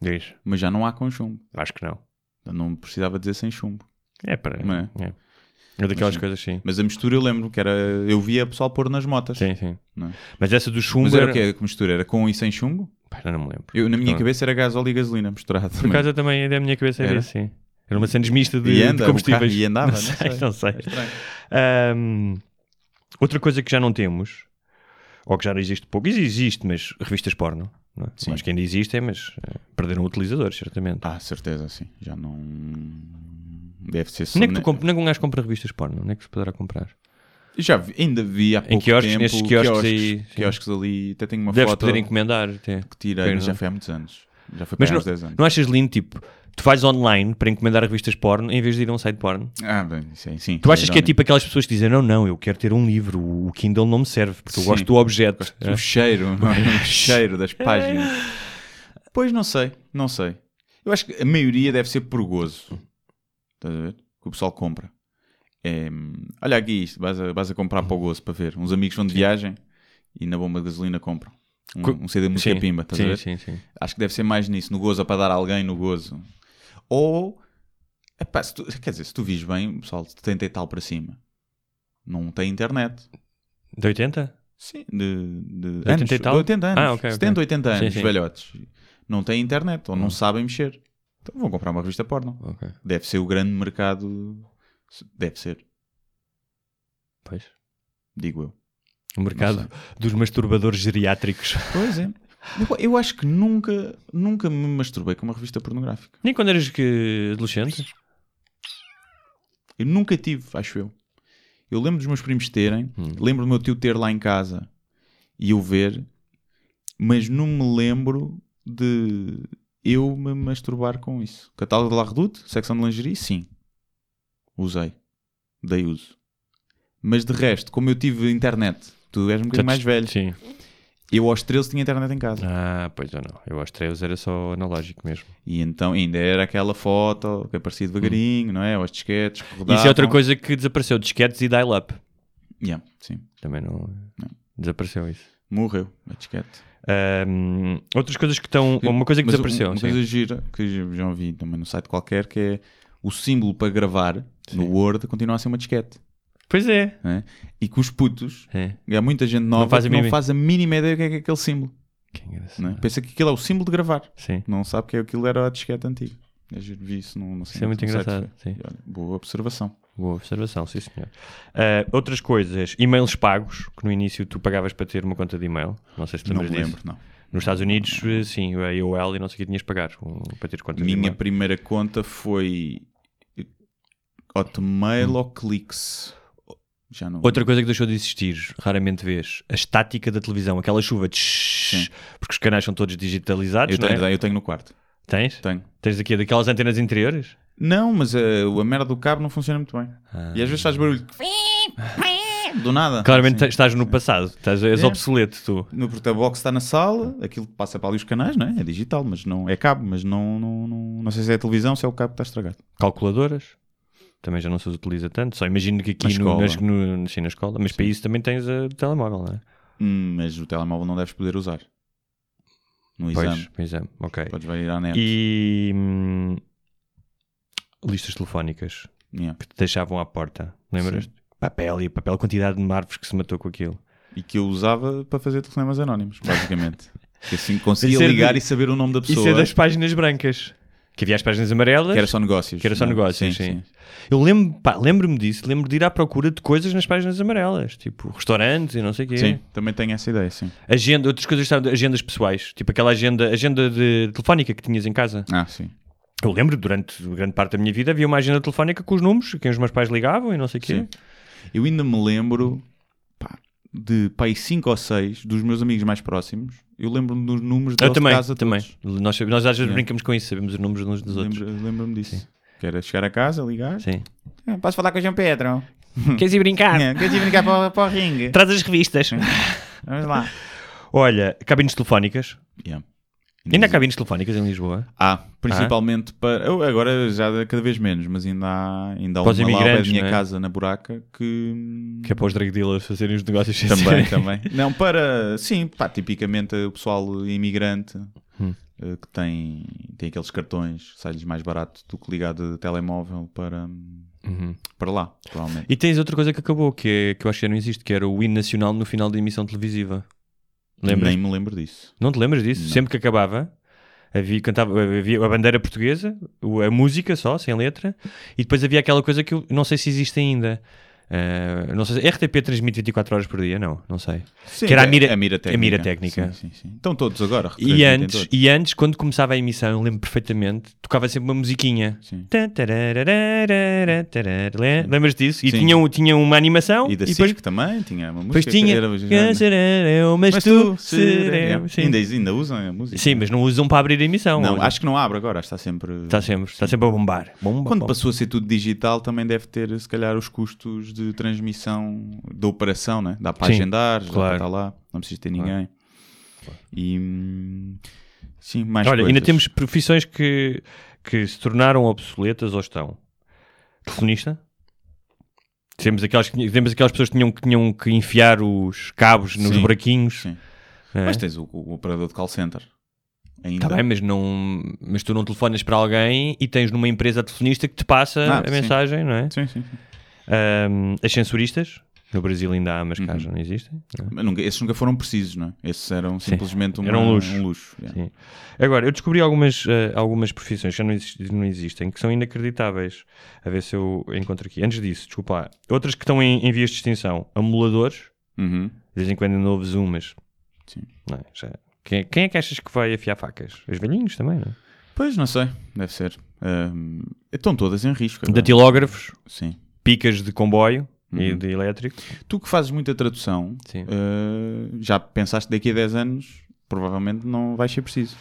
Diz? mas já não há com chumbo. Acho que não. Eu não precisava dizer sem chumbo. É para. É? É, É daquelas sim. coisas, sim. Mas a mistura eu lembro que era. Eu via pessoal pôr nas motas. Sim, sim. Não é? Mas essa do chumbo Mas era era... o que a mistura? Era com e sem chumbo? Não me lembro. Eu, na minha Não. cabeça era gás, óleo e gasolina misturado. Por acaso eu também, da minha cabeça era Era? assim. Era uma cena mista de, anda, de combustíveis. e andava, não não sei, sei. não sei. É. Ahm, outra coisa que já não temos, ou que já existe pouco, existe, mas revistas porno. Não é? Sim. Acho que ainda existem, mas eh, perderam utilizadores, certamente. Ah, certeza, sim. Já não. Deve ser só. Onde é que tu comp... Onde é que um gajo compra revistas porno? Onde é que se poderá comprar? Já vi- ainda vi há pouco quiosques, tempo. nesses quiosques quiosques, aí, quiosques ali. Até tenho uma Deves foto poder encomendar. Até. que tirei, mas já foi há muitos anos. Já foi Mas para não, uns 10 anos. não achas lindo, tipo, tu fazes online para encomendar revistas porno em vez de ir a um site porno? Ah, bem, sim, sim. Tu achas que é irónico. tipo aquelas pessoas que dizem não, não, eu quero ter um livro, o Kindle não me serve, porque eu Sim. gosto do objeto. O cheiro, [laughs] não é? o cheiro das páginas. [laughs] Pois não sei, não sei. Eu acho que a maioria deve ser por gozo. Estás a ver? Que o pessoal compra. É, olha aqui isto, vais a, vais a comprar para o gozo para ver. Uns amigos vão de viagem e na bomba de gasolina compram. Um, um CD de música Sim, pimba, estás sim, a ver? sim, sim. Acho que deve ser mais nisso, no gozo, para dar a alguém no gozo. Ou Epá, tu- quer dizer, se tu vis bem, pessoal, de 70 e tal para cima, não tem internet. De 80? Sim, de, de, De 80 e anos, tal? de 80 anos, Ah, ok, ok. 70, 80 Sim, anos, sim. velhotes. Não têm internet ou não Hum. sabem mexer. Então vão comprar uma revista porno. Ok. Deve ser o grande mercado. Deve ser, Pois. digo eu. O mercado dos masturbadores geriátricos. Pois é. Eu, eu acho que nunca, nunca me masturbei com uma revista pornográfica. Nem quando eras que, adolescente? Eu nunca tive, acho eu. Eu lembro dos meus primos terem, Hum. lembro do meu tio ter lá em casa e eu ver, mas não me lembro de eu me masturbar com isso. Catálogo de La Redoute, secção de lingerie, sim. Usei. Dei uso. Mas de resto, como eu tive internet, tu és um bocadinho mais velho. Sim. Eu aos 13 tinha internet em casa. Ah, pois eu não. Eu aos 13 era só analógico mesmo. E então ainda era aquela foto que aparecia devagarinho, não é? Ou as disquetes que rodavam. Isso é outra coisa que desapareceu. Disquetes e dial-up. Yeah, sim. Também não... Não. Desapareceu isso. Morreu a disquete. Ahm, outras coisas que estão... Uma coisa que Mas desapareceu. Uma sim. coisa gira que já ouvi também no site qualquer que é o símbolo para gravar no Word continua a ser uma disquete. Pois é. não é? E que os putos, é. há muita gente nova faz a não faz a mínima ideia do que é, que é aquele símbolo. Que não é? Pensa que aquilo é o símbolo de gravar. Sim. Não sabe que aquilo era a disquete antiga. Eu já vi isso no, no Isso é muito engraçado, sim. Olha, boa observação. Boa observação, sim senhor. Ah, outras coisas, e-mails pagos, que no início tu pagavas para ter uma conta de e-mail. Não sei se te Não lembras me disso. lembro, não. Nos Estados Unidos, eh, sim, a AOL e não sei o que tinhas de pagar um, para ter conta de Minha primeira conta foi Hotmail ou Clix. Já não. Outra coisa que deixou de existir, raramente vês, a estática da televisão, aquela chuva, tsh, Sim. porque os canais são todos digitalizados, eu não tenho, é? eu tenho no quarto. Tens? Tenho. Tens aqui daquelas antenas interiores? Não, mas eh, a merda do cabo não funciona muito bem. E às vezes faz barulho. Do nada. Claramente Assim. estás no passado, estás, és É. obsoleto tu. No porta-box está na sala, aquilo passa para ali os canais, não é? É digital, mas não é cabo, mas não, não, não, não sei se é a televisão, se é o cabo que está estragado. Calculadoras, também já não se utiliza tanto, só imagino que aqui Na no, escola. no- sim, na escola, mas para isso também tens a telemóvel, não é? Hum, mas o telemóvel não deves poder usar. No Pois, exame. no exame, ok. Podes ir à net. E hum, listas telefónicas Yeah. que te deixavam à porta, lembras? Sim. Papel e papel, quantidade de árvores que se matou com aquilo. E que eu usava para fazer telefonemas anónimos, basicamente. [laughs] que assim conseguia é de- ligar e saber o nome da pessoa. Isso é das páginas brancas. Que havia as páginas amarelas. Que era só negócios. Que era só não é? negócios, sim. Eu lembro, pá, lembro-me disso, lembro de ir à procura de coisas nas páginas amarelas, tipo restaurantes e não sei o quê. Sim, também tenho essa ideia, sim. Agenda, outras coisas, agendas pessoais, tipo aquela agenda, agenda de telefónica que tinhas em casa. Ah, sim. Eu lembro, durante grande parte da minha vida, havia uma agenda telefónica com os números, quem os meus pais ligavam e não sei o quê. Sim. Eu ainda me lembro pá, de pai 5 ou 6 dos meus amigos mais próximos. Eu lembro-me dos números Eu deles também, de casa também. todos. Nós, nós às vezes Yeah. brincamos com isso, sabemos os números uns dos outros. Lembro- Lembro-me disso. Que era chegar a casa, ligar. Sim. Ah, Posso falar com o João Pedro? [laughs] Queres ir brincar? É, Queres ir brincar para, o- para o ringue? Traz as revistas. [laughs] Vamos lá. Olha, cabines telefónicas. Yeah. Ainda há cabines telefónicas em Lisboa? Há, principalmente para. eu Agora já cada vez menos, mas ainda há, ainda há Para uma lá da minha é? casa na buraca que. Que é para os drug dealers fazerem os negócios Também, também. [laughs] Não, para. Sim, pá, tipicamente o pessoal imigrante Hum. eh, que tem, tem aqueles cartões, sai-lhes mais barato do que ligar de telemóvel para, Uhum. para lá, provavelmente. E tens outra coisa que acabou, que, é, que eu acho que já não existe, que era o hino nacional no final da emissão televisiva. Lembras? Nem me lembro disso. Não te lembras disso? Não. Sempre que acabava, havia, cantava, havia a bandeira portuguesa, a música só, sem letra, e depois havia aquela coisa que eu não sei se existe ainda. Ah, não sei, se- RTP transmite 24 horas por dia? Não, não sei. Sim, Que era a é- mira- a mira técnica. a mira técnica. Sim, sim, sim. Estão todos agora. E antes, todos. e antes, quando começava a emissão, eu lembro perfeitamente, tocava sempre uma musiquinha. Lembras disso? E tinha, tinha uma animação E da depois, Cisco também, tinha uma música. que tinha era- "Quem será eu, mas, Mas tu. Sim. Ainda, ainda usam a música? Sim, mas não usam para abrir a emissão. Não, Usam. acho que não abre agora, está sempre. Está sempre, está sempre a bombar. Bomba, Quando bomba. passou a ser tudo digital, também deve ter, se calhar, os custos de transmissão da operação, né? Dá para Sim, agendar, claro. estar lá, não precisa ter ninguém. E hum, sim, mais Olha, coisas. ainda temos profissões que, que se tornaram obsoletas ou estão. Telefonista. Temos aquelas, que- temos aquelas pessoas que tinham, que tinham que enfiar os cabos nos Sim, buraquinhos. sim. É. Mas tens o, o operador de call center. ainda. Está bem, mas, não, mas tu não telefonas para alguém e tens numa empresa telefonista que te passa Ah, a sim. mensagem, não é? Sim, sim. Ahm, as sensoristas, no Brasil ainda há, mas cá Uhum. já não existem. não é? Mas nunca- esses nunca foram precisos, não é? Esses eram simplesmente uma- Era um luxo. Um luxo yeah. Sim. Agora, eu descobri algumas, eh, algumas profissões que já não, exi- não existem, que são inacreditáveis. A ver se eu encontro aqui. Antes disso, desculpa lá. Outras que estão em, em vias de extinção. Amuladores. Uhum. De vez em quando ainda ouves umas. Sim. Não é? Já- Quem, quem é que achas que vai afiar facas? Os velhinhos também, não é? Pois, não sei. Deve ser. Estão todas em risco. agora. Datilógrafos, Sim. Picas de comboio e Uhum. de elétrico. Tu que fazes muita tradução, Sim. ah, já pensaste que daqui a 10 anos provavelmente não vai ser preciso.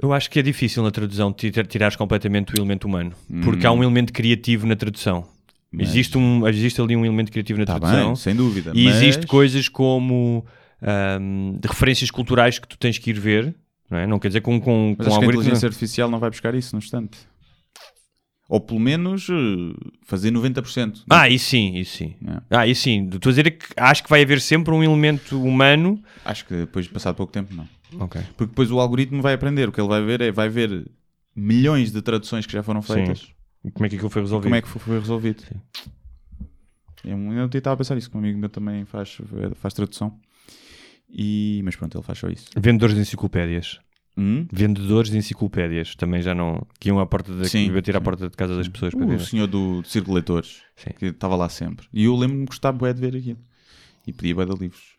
Eu acho que é difícil na tradução ti- tirares completamente o elemento humano. Porque Hum. há um elemento criativo na tradução. Mas- Existe, um, existe ali um elemento criativo na Tá tradução. bem, sem dúvida. E mas- existe coisas como ahm, de referências culturais que tu tens que ir ver. Não, é? não quer dizer com, com, Mas com acho que a inteligência artificial não vai buscar isso no instante. Ou pelo menos eh, fazer 90%. Ah, isso sim, isso sim. É. Ah, isso sim. Estou a dizer que acho que vai haver sempre um elemento humano. Acho que depois de passar pouco tempo, não. Porque depois o algoritmo vai aprender. O que ele vai ver é vai ver milhões de traduções que já foram feitas. E como é que aquilo foi resolvido? Como é que foi, resolvido? Eu, eu estava a pensar isso, que um amigo meu também faz, faz tradução. E, mas pronto, ele faz só isso. Vendedores de enciclopédias. Hum? Vendedores de enciclopédias. Também já não. que iam à porta da, Sim, bater à porta de casa das pessoas para O ver. senhor do, do Círculo de Leitores, Sim. que estava lá sempre. E eu lembro-me de gostar bué de ver aquilo. E pedia bué de livros.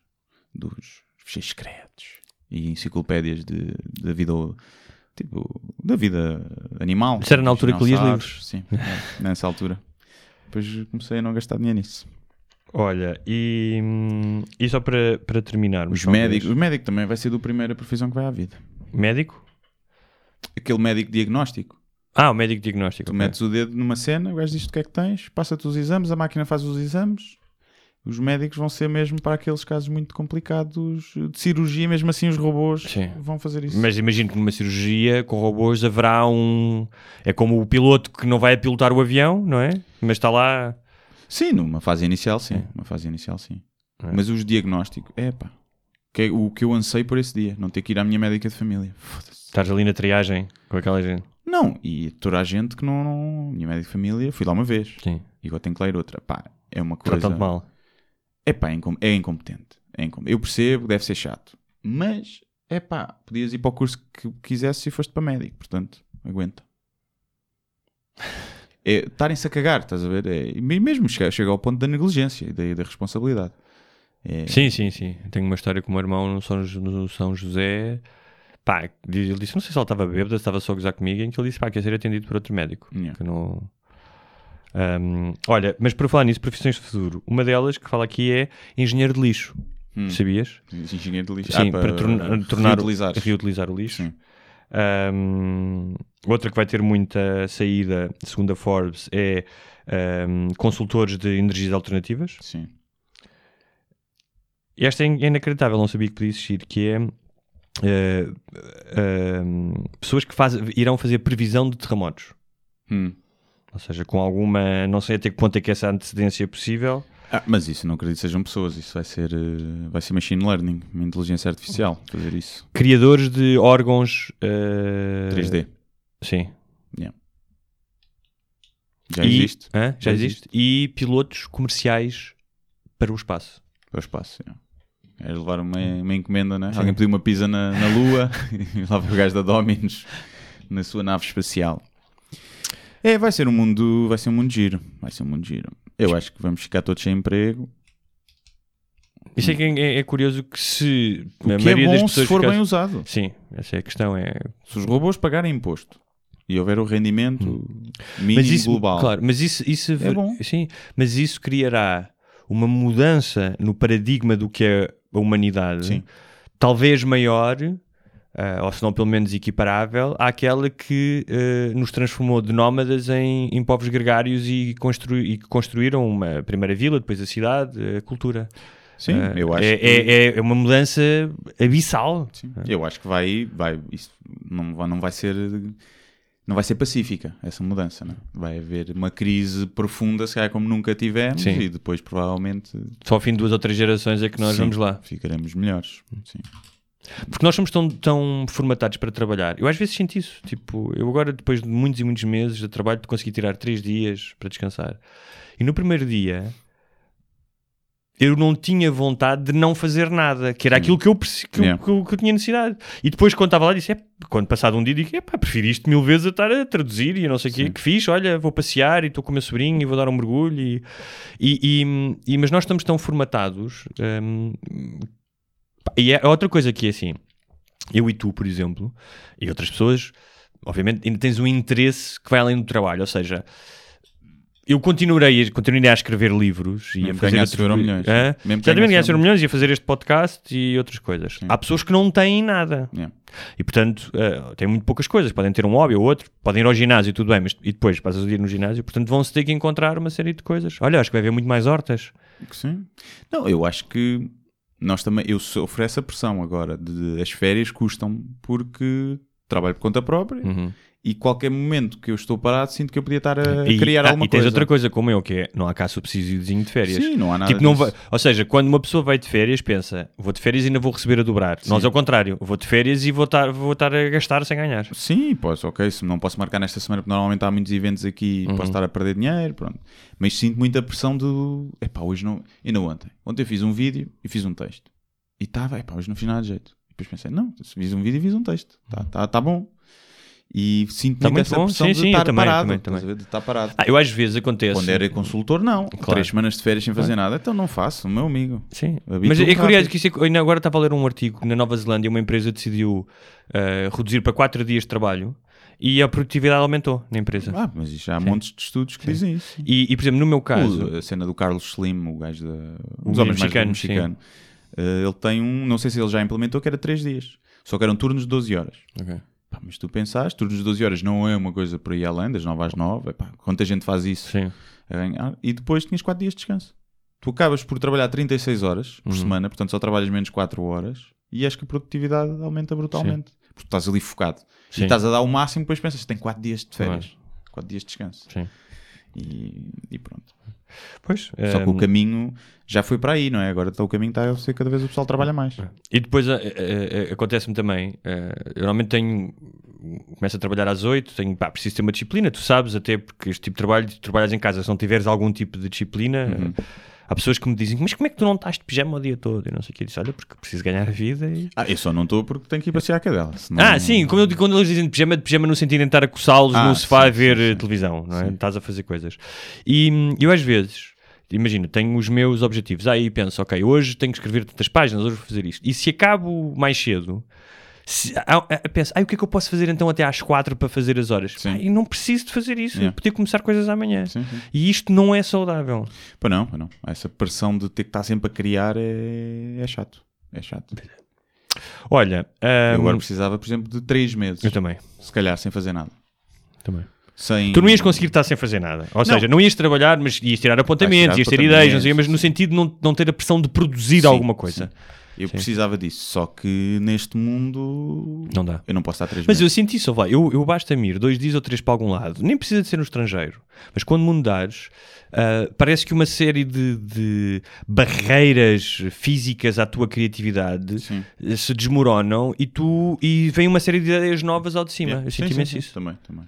Dos fecheiros secretos. E enciclopédias de, da vida... Tipo, da vida animal. Isso era na altura que lias Dinossauros. Sim, é, nessa altura. Depois comecei a não gastar dinheiro nisso. Olha, e, e só para, para terminarmos. Os médicos, o médico também vai ser do primeira profissão que vai à vida. Médico? Aquele médico diagnóstico. Ah, o médico diagnóstico. Tu ok. metes o dedo numa cena, o gajo diz o que é que tens, passa-te os exames, a máquina faz os exames. Os médicos vão ser mesmo para aqueles casos muito complicados de cirurgia, mesmo assim os robôs Sim. vão fazer isso. Mas imagino que numa cirurgia com robôs haverá um. É como o piloto que não vai pilotar o avião, não é? Mas está lá. Sim, numa fase inicial, sim. É. Uma fase inicial, sim. É. Mas os diagnósticos, é pá. Que é o que eu anseio por esse dia, não ter que ir à minha médica de família. Estás ali na triagem com aquela gente. Não, e toda a gente que não, não. Minha médica de família, fui lá uma vez. Sim. E agora tenho que lá ir outra. Pá, é uma coisa. Tratam-te mal. É pá, é incom- é incompetente. É incom- Eu percebo, deve ser chato. Mas, é pá, podias ir para o curso que quisesse e foste para médico. Portanto, aguenta. [laughs] É estarem-se a cagar, estás a ver? É, mesmo chega, chega ao ponto da negligência e da, da responsabilidade. É, Sim, sim, sim. Tenho uma história com o meu irmão no São, no São José. Pá, ele disse, não sei se ele estava bêbado, se estava só a gozar comigo, em que ele disse, pá, quer ser atendido por outro médico. Yeah. Que não... Ahm, olha, mas para falar nisso, profissões de futuro, uma delas que fala aqui é engenheiro de lixo. Hum. Sabias? Engenheiro de lixo. Sim, Ah, para, torna- tornar, reutilizar. reutilizar o lixo. Sim. Ahm, outra que vai ter muita saída, segundo a Forbes, é ahm, consultores de energias alternativas. Sim. E esta é é inacreditável, não sabia que podia existir, que é eh, ahm, pessoas que faz- irão fazer previsão de terremotos. Hum. Ou seja, com alguma, não sei até que ponto é que essa antecedência é possível. Ah, mas isso não acredito que sejam pessoas. Isso vai ser, vai ser machine learning, uma inteligência artificial. Fazer isso. Criadores de órgãos eh, 3D. Sim. Já E- existe. Hã? Já Já existe. E pilotos comerciais para o espaço. Para o espaço. É, é levar uma, uma encomenda, né? Alguém pediu uma pizza na, na Lua [laughs] e lá vai o gajo da Dominus na sua nave espacial. É, vai ser um mundo, vai ser um mundo giro. Vai ser um mundo giro. Eu acho que vamos ficar todos sem emprego. Isso é, que é, é curioso que se O a que é maioria das bom se for bem usado. Sim, essa é a questão. É... Se os robôs pagarem imposto e houver o rendimento mínimo Hum. Mas isso, global. claro, mas isso, isso ver- bom. Sim, mas isso criará uma mudança no paradigma do que é a humanidade, Sim. talvez maior, ah, ou se não pelo menos equiparável, àquela que ah, nos transformou de nómadas em, em povos gregários e, constru e que construíram uma primeira vila, depois a cidade, a cultura. Sim, Ah, eu acho é, que... é, é uma mudança abissal. Sim, Eu acho que vai, vai isso não não vai ser não vai ser pacífica essa mudança, né? vai haver uma crise profunda, se calhar como nunca tivemos, Sim. e depois provavelmente Só ao fim de duas ou três gerações é que nós sim, vamos lá. ficaremos melhores. Sim. Porque nós somos tão, tão formatados para trabalhar. Eu às vezes sinto isso. Tipo, eu agora, depois de muitos e muitos meses de trabalho, consegui tirar três dias para descansar. E no primeiro dia, eu não tinha vontade de não fazer nada, que era aquilo que eu, que, eu- Yeah. que eu- que eu tinha necessidade. E depois, quando estava lá, disse: é, quando passado um dia, digo: é pá, prefiro isto mil vezes a estar a traduzir e eu não sei o quê. Que fiz, olha, vou passear e estou com o meu sobrinho e vou dar um mergulho. E, e, e- e- mas nós estamos tão formatados. hum, e é outra coisa que é assim: eu e tu, por exemplo, e outras pessoas, obviamente, ainda tens um interesse que vai além do trabalho, ou seja. Eu continuarei, continuarei a escrever livros e Mesmo a fazer outros- Euromilhões. Hã? Mesmo que Exatamente, ganhasse ganhasse Euromilhões e a fazer este podcast e outras coisas. Sim. Há pessoas que não têm nada. Yeah. E portanto, eh, têm muito poucas coisas. Podem ter um hobby ou outro, podem ir ao ginásio, tudo bem, mas e depois passas o dia no ginásio, portanto vão-se ter que encontrar uma série de coisas. Olha, acho que vai haver muito mais hortas. Sim. Não, eu acho que nós também, eu sofro essa pressão agora de as férias custam porque trabalho por conta própria Uhum. E qualquer momento que eu estou parado sinto que eu podia estar a E, criar ah, alguma e tens coisa. outra coisa como eu, que é não há cá subsídiozinho de férias. Sim, não há nada Tipo, não vai, ou seja, quando uma pessoa vai de férias, pensa, vou de férias e ainda vou receber a dobrar. Nós é o contrário, vou de férias e vou estar, vou estar a gastar sem ganhar. Sim, posso, ok, se não posso marcar nesta semana porque normalmente há muitos eventos aqui e Uhum. posso estar a perder dinheiro, pronto. Mas sinto muita pressão do, epá, hoje não, ainda ontem. Ontem eu fiz um vídeo e fiz um texto. E estava, epá, hoje não fiz nada de jeito. E depois pensei, não, fiz um vídeo e fiz um texto. Tá, tá, tá bom. E sinto Tá muito bom. Sim, de sim, eu também, parado. também, também. De estar parado. Ah, eu às vezes acontece. Quando era consultor, não. Três semanas de férias sem fazer nada, então não faço, meu amigo. Sim, Habituo-me mas é rápido. curioso que isso é, agora estava a ler um artigo que na Nova Zelândia uma empresa decidiu eh, reduzir para 4 dias de trabalho e a produtividade aumentou na empresa. Ah, mas já há montes de estudos que dizem isso. E, e, por exemplo, no meu caso, O- a cena do Carlos Slim, o gajo da. O Os homens mexicano, mais mexicano. eh, ele tem um. Não sei se ele já implementou, que era 3 dias. Só que eram turnos de 12 horas. Pá, mas tu pensaste, turnos de 12 horas não é uma coisa por aí além, das 9 às 9. Epá, quanta gente faz isso sim, a ganhar? E depois tinhas 4 dias de descanso. Tu acabas por trabalhar 36 horas por Uhum. semana, portanto só trabalhas menos 4 horas e acho que a produtividade aumenta brutalmente. Porque tu estás ali focado. Sim. E estás a dar o máximo, depois pensas, tem 4 dias de férias. Claro. 4 dias de descanso. sim. E, e pronto. Pois, Só que o ehm, caminho já foi para aí, não é? Agora o caminho está a ser cada vez o pessoal trabalha mais. E depois eh, eh, acontece-me também, eu normalmente tenho, começo a trabalhar às 8, tenho, pá, preciso ter uma disciplina, tu sabes, até porque este tipo de trabalho, tu trabalhas em casa, se não tiveres algum tipo de disciplina, Uhum. há pessoas que me dizem, mas como é que tu não estás de pijama o dia todo? E não sei o que, eu disse, olha, porque preciso ganhar a vida e... Ah, eu só não estou porque tenho que ir passear a cadela. senão- Ah, sim, quando, eu quando eles dizem de pijama, de pijama no sentido de estar a coçá-los Ah, no sofá sim, a ver sim, eh, sim. televisão, não é? Estás a fazer coisas. E hum, eu às vezes, imagina, tenho os meus objetivos, aí penso, ok, hoje tenho que escrever tantas páginas, hoje vou fazer isto. E se acabo mais cedo, se, ah, ah, penso, ai, o que é que eu posso fazer então até às quatro para fazer as horas? Sim. Pá, e não preciso de fazer isso, Yeah. eu podia começar coisas amanhã. Sim, sim. E isto não é saudável. Pois não, pois não. Essa pressão de ter que estar sempre a criar é, é chato. É chato. Olha, Eu hum, agora precisava, por exemplo, de 3 meses. eu também. Se calhar sem fazer nada. também. Sem... Tu não ias conseguir estar sem fazer nada. Ou seja, não ias trabalhar, mas ias tirar apontamentos, Vais ias tirar ter ideias, não sei, mas no sentido de não, não ter a pressão de produzir Sim, alguma coisa. Eu precisava disso. Só que neste mundo Não dá. eu não posso estar 3 Mas eu senti isso, vai. Eu, eu basta-me ir dois dias ou três para algum lado, nem precisa de ser no estrangeiro, mas quando mudares, ah, parece que uma série de, de barreiras físicas à tua criatividade Sim. se desmoronam e tu e vem uma série de ideias novas ao de cima. Yeah. Eu Sim, senti sim, imenso sim. isso. Também, também.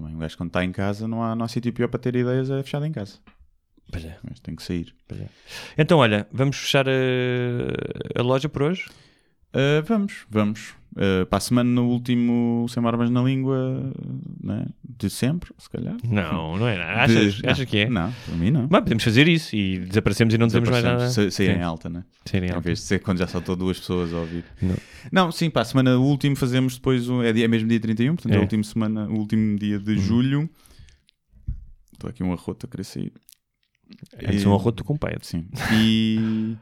Também. Um gajo quando está em casa não há, não há sítio pior para ter ideias, é fechado em casa. Pois é. Mas tem que sair. Então, olha, vamos fechar a, a loja por hoje? Uh, vamos, vamos. Uh, para a semana, no último Sem Barbas na Língua né? de sempre, se calhar. Não, não é nada. De- Achas, não, achas que é? Não, para mim não. Mas podemos fazer isso e desaparecemos e não dizemos mais nada. Sa- Sair em alta, né? Sair em Em alta. vez de ser quando já só estou duas pessoas a ouvir. Não. Não, sim, para a semana, o último fazemos depois, o- é, dia, é mesmo dia 31, portanto é, É. A última semana, o último dia de julho. Estou aqui um arroto a querer sair. Antes E- um arroto com pai. Sim. E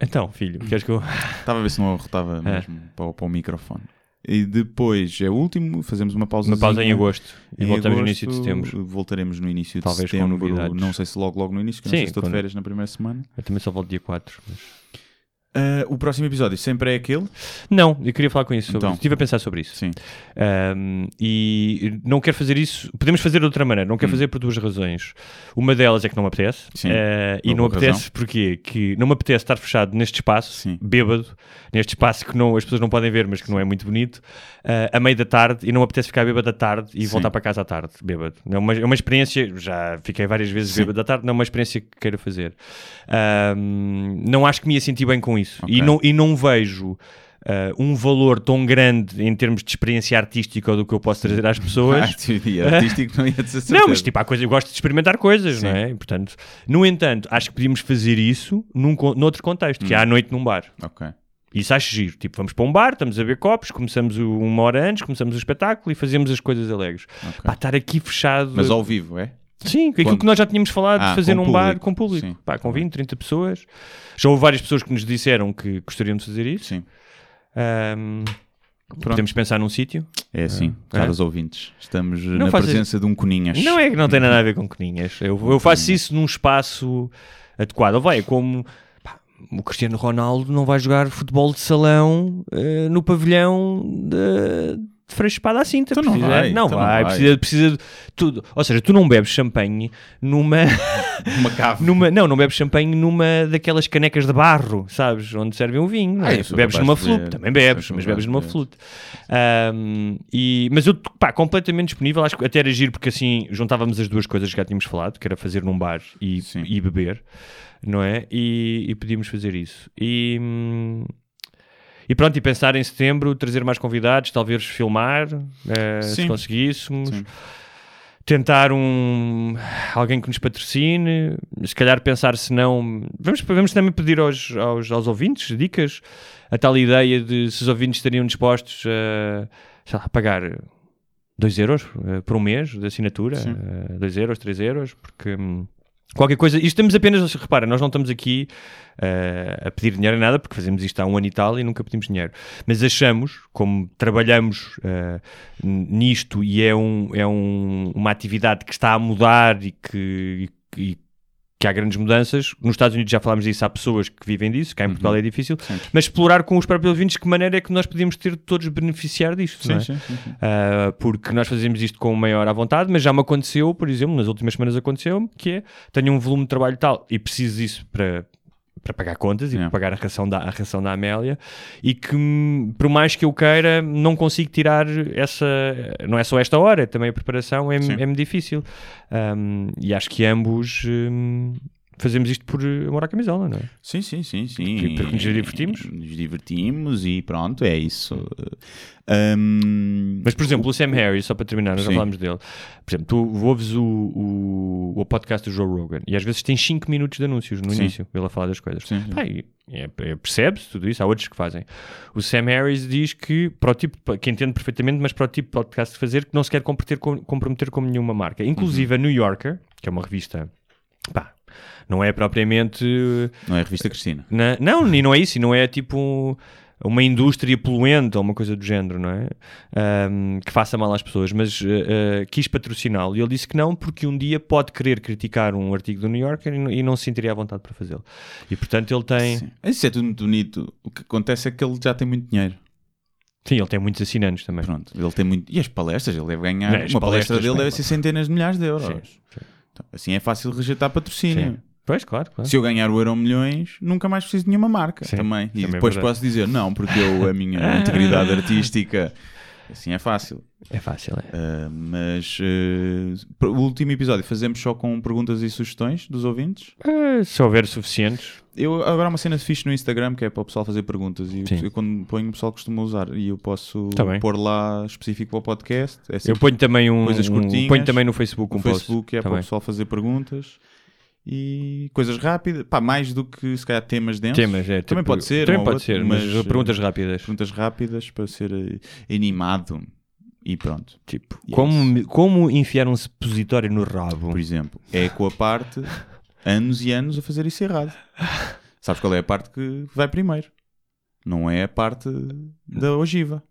Então, filho, queres que eu. [laughs] estava a ver se não arrotava É. mesmo para, o- para o microfone. E depois é o último, fazemos uma pausa. Uma pausa em agosto e Em voltamos no agosto, início de setembro. Voltaremos no início de Talvez com setembro. Não sei se logo, logo no início, que Sim, não sei se estou de quando- férias na primeira semana. Eu também só volto dia 4. Mas... Ah, o próximo episódio sempre é aquele? Não, eu queria falar com isso. Sobre Então. Estive a pensar sobre isso. Sim. Um, e não quero fazer isso. Podemos fazer de outra maneira. Não quero fazer por duas razões. Uma delas é que não me apetece. Hum. Sim. Uh, e não apetece razão. porque que não me apetece estar fechado neste espaço, Sim. bêbado, neste espaço que não, as pessoas não podem ver, mas que não é muito bonito, uh, a meio da tarde. E não me apetece ficar bêbado à tarde e Sim. voltar para casa à tarde, bêbado. É uma, é uma experiência. Já fiquei várias vezes Sim. bêbado à tarde. Não é uma experiência que queira fazer. Um, não acho que me ia sentir bem com isso. Ok. E, não, e não vejo. uh, um valor tão grande em termos de experiência artística do que eu posso trazer às [laughs] Ah, pessoas. [laughs] teoria artístico não ia dizer certeza. Não, mas tipo, há coisa, eu gosto de experimentar coisas, Sim. não é? E, portanto, no entanto, acho que podíamos fazer isso num, noutro contexto, Hum. que é à noite num bar. Ok. Isso acho giro. Tipo, vamos para um bar, estamos a ver copos, começamos o- uma hora antes, começamos o espetáculo e fazemos as coisas alegres. Ok. Pá, estar aqui fechado. Mas ao vivo, é? Sim, aquilo Quando- que nós já tínhamos falado Ah, de fazer num bar com público. Sim. Pá, com 20, 30 pessoas. Já houve várias pessoas que nos disseram que gostariam de fazer isso. Sim. Pronto. podemos pensar num sítio. É assim, Ah, caros ouvintes. Estamos na fazes- presença de um Coninhas. Não é que não tem nada a ver com coninhas. Eu, eu faço isso num espaço adequado. Ou vai, é como o Cristiano Ronaldo não vai jogar futebol de salão eh, no pavilhão de, à Cinta. Então não precisa, vai, não então não vai, vai. Precisa, precisa de tudo. Ou seja, tu não bebes champanhe numa. [laughs] Uma cave. numa não, não bebes champanhe numa daquelas canecas de barro, sabes? Onde servem um vinho. não Ah, é? bebes numa flute, também bebes, mas bebes numa fazer. flute. Um, e, mas eu, pá, completamente disponível, acho que até era giro porque assim juntávamos as duas coisas que já tínhamos falado, que era fazer num bar e, Sim. e beber, não é? E, e podíamos fazer isso. E, hum, e pronto, e pensar em setembro, trazer mais convidados, talvez filmar, eh, se conseguíssemos. Sim. Tentar um alguém que nos patrocine, se calhar pensar se não. Vamos, vamos também pedir aos, aos, aos ouvintes dicas, a tal ideia de se os ouvintes estariam dispostos a lá, pagar 2 euros eh, por um mês de assinatura, Sim. 2 euros, 3 euros, porque hum, qualquer coisa. Isto estamos apenas, repara, nós não estamos aqui eh, a pedir dinheiro em nada, porque fazemos isto há um ano e tal e nunca pedimos dinheiro. Mas achamos, como trabalhamos n- nisto e é, um, é um- uma atividade que está a mudar e que. e- que há grandes mudanças. Nos Estados Unidos já falámos disso, há pessoas que vivem disso, cá em Portugal é difícil, Sim. mas explorar com os próprios ouvintes que maneira é que nós podíamos ter todos beneficiar disto. é? Uh, porque nós fazemos isto com maior à vontade, mas já me aconteceu, por exemplo, nas últimas semanas aconteceu-me, que é, tenho um volume de trabalho tal e preciso disso para, para pagar contas e para pagar a ração, da, a ração da Amélia e que, por mais que eu queira, não consigo tirar essa, não é só esta hora, é também a preparação é, Sim. é-me difícil. Um, e acho que ambos hum, fazemos isto por amor à camisola, não é? Sim, sim, sim, sim. Porque- porque nos divertimos. Nos divertimos e pronto, é isso. Ahm, Mas, por exemplo, o Sam Harris, só para terminar, nós já falámos dele. Por exemplo, tu ouves o, o, o podcast do Joe Rogan e às vezes tem 5 minutos de anúncios no Sim. início, ele a falar das coisas. Sim, sim. E é- é- Percebe-se tudo isso, há outros que fazem. O Sam Harris diz que, para o tipo, que entende perfeitamente, mas para o tipo de podcast de fazer, que não se quer comprometer com, comprometer com nenhuma marca. Inclusive Uhum. a New Yorker, que é uma revista, pá, não é propriamente não é a revista Cristina. na- não, e não é isso, e não é tipo uma indústria poluente ou uma coisa do género, não é? Ahm, que faça mal às pessoas, mas ah, quis patrociná-lo e ele disse que não, porque um dia pode querer criticar um artigo do New Yorker e, não- e não se sentiria à vontade para fazê-lo. E portanto ele tem. Sim. Sim. Isso é tudo muito bonito. O que acontece é que ele já tem muito dinheiro. ele tem muitos assinantes também. Pronto, ele tem muito. E as palestras, ele deve ganhar. Não, uma palestra dele deve ser centenas de milhares de euros. Sim, sim. Então, assim é fácil rejeitar patrocínio. Sim. Pois, claro, claro. Se eu ganhar o Euro Milhões, nunca mais preciso de nenhuma marca Sim, também. E também é depois verdade. posso dizer, não, porque eu, a minha [laughs] integridade artística, assim é fácil. É fácil, é. Ah, mas ah, o último episódio fazemos só com perguntas e sugestões dos ouvintes. Ah, se houver suficientes. Eu, agora há uma cena fixe no Instagram que é para o pessoal fazer perguntas e eu, quando ponho o pessoal costuma usar e eu posso Tá bem. pôr lá específico para o podcast. É Eu ponho também um. coisas um- curtinhas. ponho também no Facebook um no post. Facebook é para o também. pessoal fazer perguntas e coisas rápidas, pá, mais do que se calhar temas densos. Temas, é, Também tipo- pode ser, Também pode outro, ser, mas, mas, perguntas eh, rápidas. Perguntas rápidas para ser eh, animado e pronto. Tipo, E é como, como enfiar um supositório no rabo? Por exemplo, é com a parte anos e anos a fazer isso errado. Sabes qual é a parte que vai primeiro? Não é a parte da ogiva.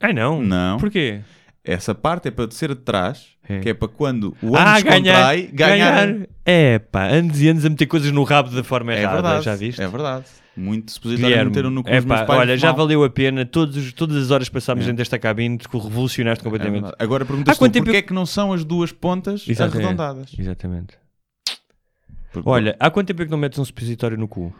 Ai não. Não. Porquê? Essa parte é para ser de trás, É. que é para quando o Ah, ânus contrai, ganhar. É pá, anos e anos a meter coisas no rabo da forma É errada. verdade. Já viste? É verdade. Muito supositório meteram no cu é pá, olha, já mal. valeu a pena. Todos, todas as horas passámos É. dentro desta cabine, tu revolucionaste É completamente. verdade. Agora perguntas Há quanto tu, tempo porquê eu- é que não são as duas pontas Exatamente. arredondadas? Exatamente. Porque- Olha, há quanto tempo é que não metes um supositório no cu?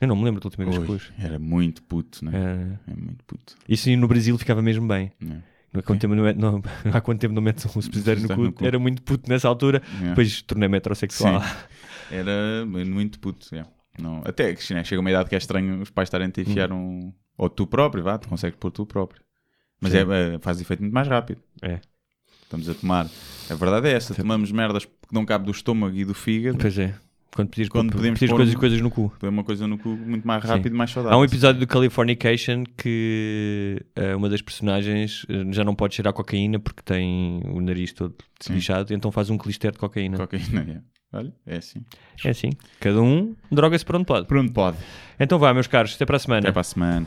Eu não me lembro da última vez que pus. era muito puto, né? É, É muito puto. isso no Brasil ficava mesmo bem. né? Há quanto, tempo não, met- não- há quanto tempo não metes um supositório no no cu. Era muito puto nessa altura. É. Depois tornei-me heterossexual. Era muito puto. é. Não, até que né, chega uma idade que é estranho os pais estarem a te enfiar um. Ou tu próprio, vá, tu consegues pôr tu próprio. Mas Sim. é, é- faz efeito muito mais rápido. É. Estamos a tomar. A verdade é essa: tomamos merdas que não cabe do estômago e do fígado. Pois é. Quando podias, Quando pôr coisas, um- coisas no cu. Põe uma coisa no cu muito mais Sim. rápido e mais saudável. Há um episódio do Californication que eh, uma das personagens eh, já não pode cheirar cocaína porque tem o nariz todo Sim. lixado, então faz um clister de cocaína. Cocaína, é. Olha, é assim. É assim. Cada um droga-se por onde pode. Pronto, pode. Então vá, meus caros, até para a semana. Até para a semana.